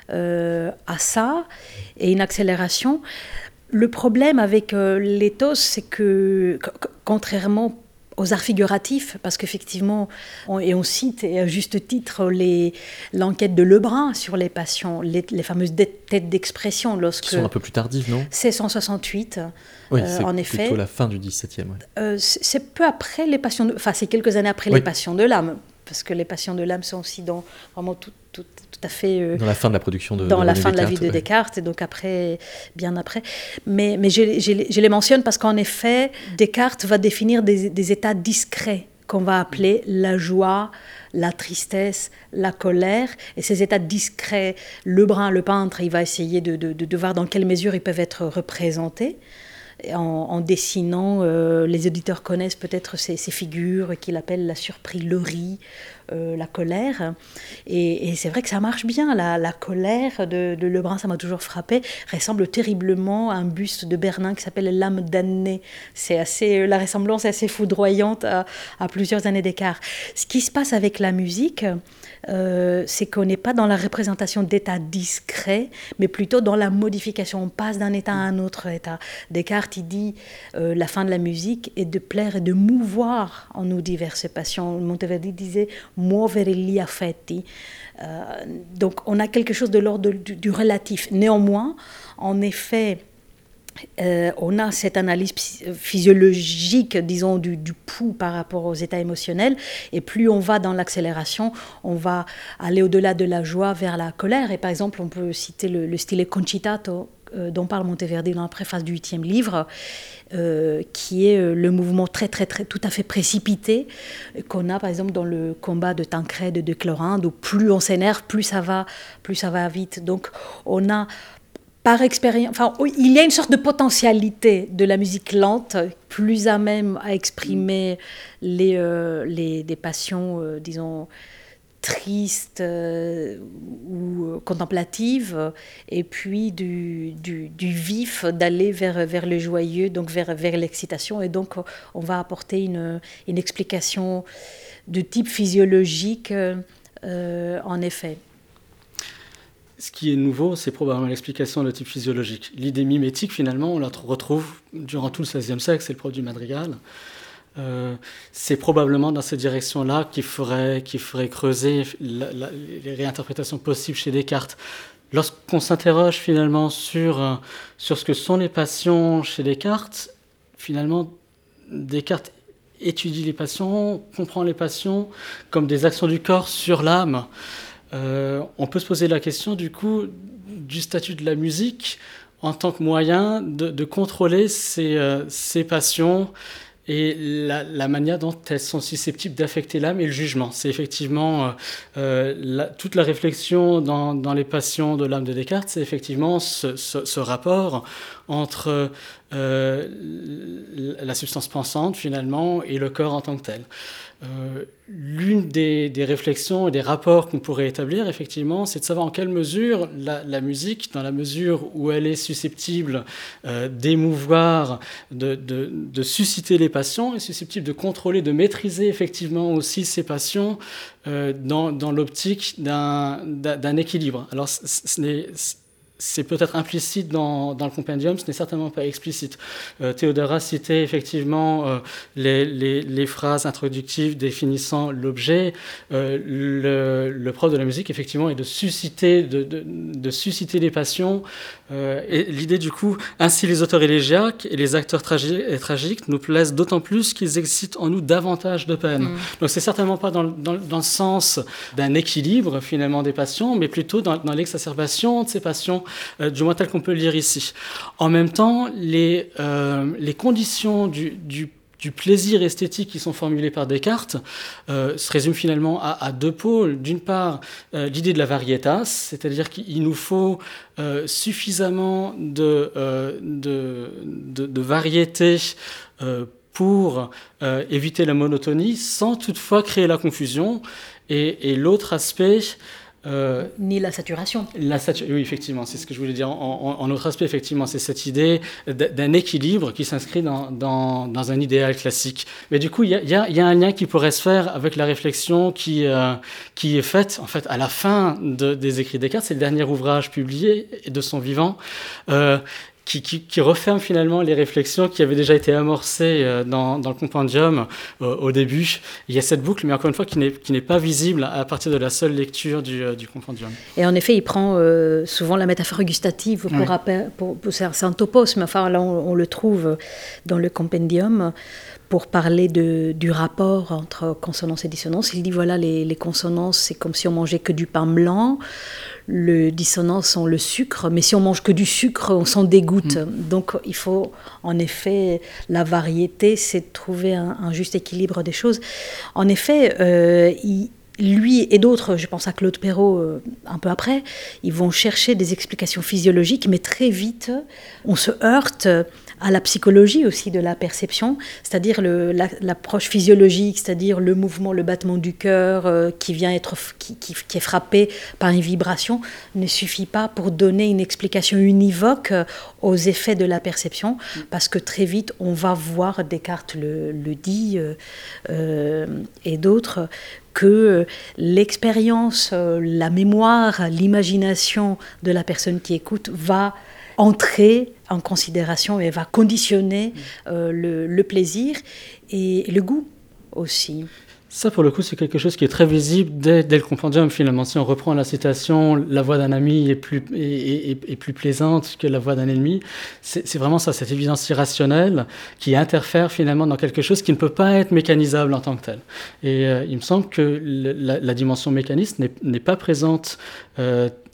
S5: à ça et une accélération. Le problème avec l'éthos, c'est que contrairement aux arts figuratifs, parce qu'effectivement, et on cite et à juste titre l'enquête de Lebrun sur les passions, les, fameuses têtes d'expression. Lorsque
S4: Qui sont un peu plus tardives, non?
S5: C'est 168,
S4: oui, euh, en effet. plutôt la fin du XVIIe.
S5: Euh, c'est peu après les de, enfin c'est quelques années après les passions de l'âme, parce que les passions de l'âme sont aussi dans vraiment tout, tout, tout, à fait
S4: euh, dans la fin de la production de
S5: dans la fin de la vie de Descartes et donc après bien après mais mais je, je, les mentionne parce qu'en effet Descartes va définir des, des états discrets qu'on va appeler la joie, la tristesse, la colère. Et ces états discrets, le brun, le peintre, il va essayer de, de, de voir dans quelle mesure ils peuvent être représentés en, dessinant, euh, les auditeurs connaissent peut-être ces, figures qu'il appelle la surprise, le riz, euh, la colère. Et, c'est vrai que ça marche bien. La, colère de, Lebrun, ça m'a toujours frappé, ressemble terriblement à un buste de Bernin qui s'appelle L'âme damnée. C'est assez, la ressemblance est assez foudroyante à, plusieurs années d'écart. Ce qui se passe avec la musique, euh, c'est qu'on n'est pas dans la représentation d'état discret, mais plutôt dans la modification. On passe d'un état à un autre état. Descartes, il dit euh, la fin de la musique est de plaire et de mouvoir en nous diverses passions. Monteverdi disait muovere gli affetti. Euh, donc on a quelque chose de l'ordre du relatif. Néanmoins, en effet, euh, on a cette analyse physiologique, disons, du, pouls par rapport aux états émotionnels, et plus on va dans l'accélération, on va aller au-delà de la joie vers la colère. Et par exemple, on peut citer le, style concitato dont parle Monteverdi dans la préface du huitième livre, euh, qui est le mouvement très, très, très, tout à fait précipité qu'on a, par exemple, dans le combat de Tancrède de Chlorinde, où plus on s'énerve, plus ça va, plus ça va vite. Donc, on a par expérience, enfin, il y a une sorte de potentialité de la musique lente, plus à même à exprimer les, euh, les des passions, euh, disons, tristes euh, ou contemplatives, et puis du, du, vif, d'aller vers, vers le joyeux, donc vers, vers l'excitation. Et donc, on va apporter une, une explication de type physiologique, en effet.
S6: Ce qui est nouveau, c'est probablement l'explication de type physiologique. L'idée mimétique, finalement, on la retrouve durant tout le XVIe siècle, c'est le produit madrigal. Euh, c'est probablement dans cette direction-là qu'il faudrait, creuser les réinterprétations possibles chez Descartes. Lorsqu'on s'interroge finalement sur, euh, sur ce que sont les passions chez Descartes, finalement, Descartes étudie les passions, comprend les passions comme des actions du corps sur l'âme. Euh, on peut se poser la question du coup du statut de la musique en tant que moyen de, contrôler ses, euh, passions et la, manière dont elles sont susceptibles d'affecter l'âme et le jugement. C'est effectivement euh, toute la réflexion dans, les passions de l'âme de Descartes, c'est effectivement ce, rapport entre la substance pensante finalement et le corps en tant que tel. Euh, l'une des, réflexions et des rapports qu'on pourrait établir, effectivement, c'est de savoir en quelle mesure la, musique, dans la mesure où elle est susceptible euh, d'émouvoir, de, susciter les passions, est susceptible de contrôler, de maîtriser effectivement aussi ces passions euh, dans, dans l'optique d'un équilibre. Alors, ce n'est c'est peut-être implicite dans, dans, le compendium, ce n'est certainement pas explicite. Euh, Théodora citait effectivement euh, les, les, les, phrases introductives définissant l'objet. Euh, le, le, prof de la musique, effectivement, est de susciter, de, de, de susciter les passions. Euh, et l'idée, du coup, ainsi les auteurs élégiaques et les acteurs et tragiques nous plaisent d'autant plus qu'ils excitent en nous davantage de peine. Mm. Donc, c'est certainement pas dans, dans, dans le sens d'un équilibre, finalement, des passions, mais plutôt dans, dans l'exacerbation de ces passions euh, du moins tel qu'on peut le lire ici. En même temps, les, euh, les conditions du, du du plaisir esthétique qui sont formulés par Descartes euh, se résument finalement à, deux pôles. D'une part, euh, l'idée de la varietas, c'est-à-dire qu'il nous faut euh, suffisamment de, de, pour éviter la monotonie sans toutefois créer la confusion. Et l'autre aspect,
S5: euh, Ni la saturation.
S6: La oui, effectivement, c'est ce que je voulais dire. En, autre aspect, effectivement, c'est cette idée d'un équilibre qui s'inscrit dans, dans, dans, un idéal classique. Mais du coup, il y, y, y a, un lien qui pourrait se faire avec la réflexion qui, euh, qui est faite, en fait, à la fin de, des écrits Descartes. C'est le dernier ouvrage publié de son vivant. Euh, qui, referme finalement les réflexions qui avaient déjà été amorcées euh, dans, le compendium euh, au début. Il y a cette boucle, mais encore une fois, qui n'est pas visible à partir de la seule lecture du, euh, compendium.
S5: Et en effet, il prend souvent la métaphore gustative pour, pour, c'est un topos, mais enfin là, on, le trouve dans le compendium pour parler de, du rapport entre consonance et dissonance. Il dit voilà, les, les consonances, c'est comme si on mangeait que du pain blanc le dissonance sent le sucre, mais si on mange que du sucre, on s'en dégoûte. Mm. Donc il faut en effet, la variété, c'est de trouver un, juste équilibre des choses. En effet, euh, lui et d'autres, je pense à Claude Perrault euh, un peu après, ils vont chercher des explications physiologiques, mais très vite, on se heurte à la psychologie aussi de la perception, c'est-à-dire l'approche physiologique, c'est-à-dire le mouvement, le battement du cœur euh, qui vient être qui, est frappé par une vibration, ne suffit pas pour donner une explication univoque euh, aux effets de la perception, parce que très vite on va voir, Descartes le, le dit euh, et d'autres, que l'expérience, la mémoire, l'imagination de la personne qui écoute va entrer en considération et va conditionner euh, le, plaisir et, le goût aussi.
S6: Ça, pour le coup, c'est quelque chose qui est très visible dès, le compendium, finalement. Si on reprend la citation, la voix d'un ami est plus, est, plus plaisante que la voix d'un ennemi, c'est vraiment ça, cette évidence irrationnelle qui interfère finalement dans quelque chose qui ne peut pas être mécanisable en tant que tel. Et euh, il me semble que la, dimension mécaniste n'est pas présente euh,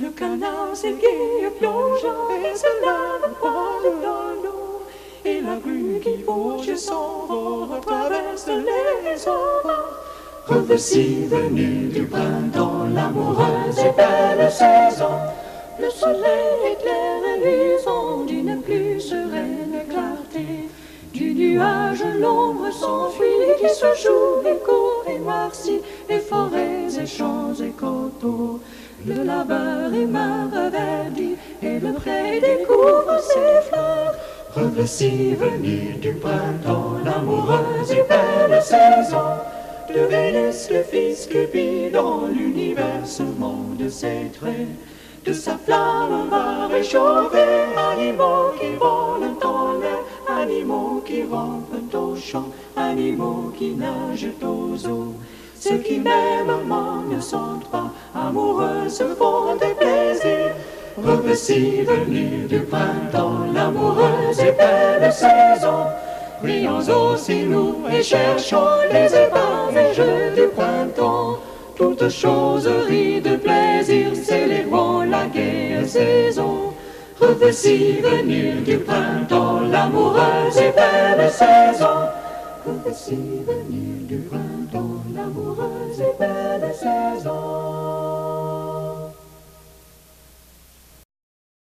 S10: Le canal s'aiguille plongeant et se lave poil dans l'eau. Et la grue qui bouge son vent traverse les eaux. Revoici venu du printemps, l'amoureuse et belle saison. Le soleil éclaire l'horizon d'une plus sereine clarté. Du nuage, l'ombre s'enfuit qui se joue et court et noircit les forêts et champs et coteaux. Le labeur et main reverdit et le pré découvre ses fleurs. Revoici venu du printemps, l'amoureuse et belle saison de Vénus, le fils Cupid dans l'univers de ses traits. De sa flamme va réchauffer animaux qui volent dans l'air, animaux qui rampent au champ, animaux qui nagent aux eaux. Ceux qui même ne sentent pas, amoureux se font des plaisirs. Revoici venu du printemps, l'amoureuse et belle saison. Prions aussi nous et cherchons les jeux du printemps. Toutes choses rient de plaisir, célébrons la gaie saison. Revoici venu du printemps, l'amoureuse et belle saison. Revoici venu du printemps.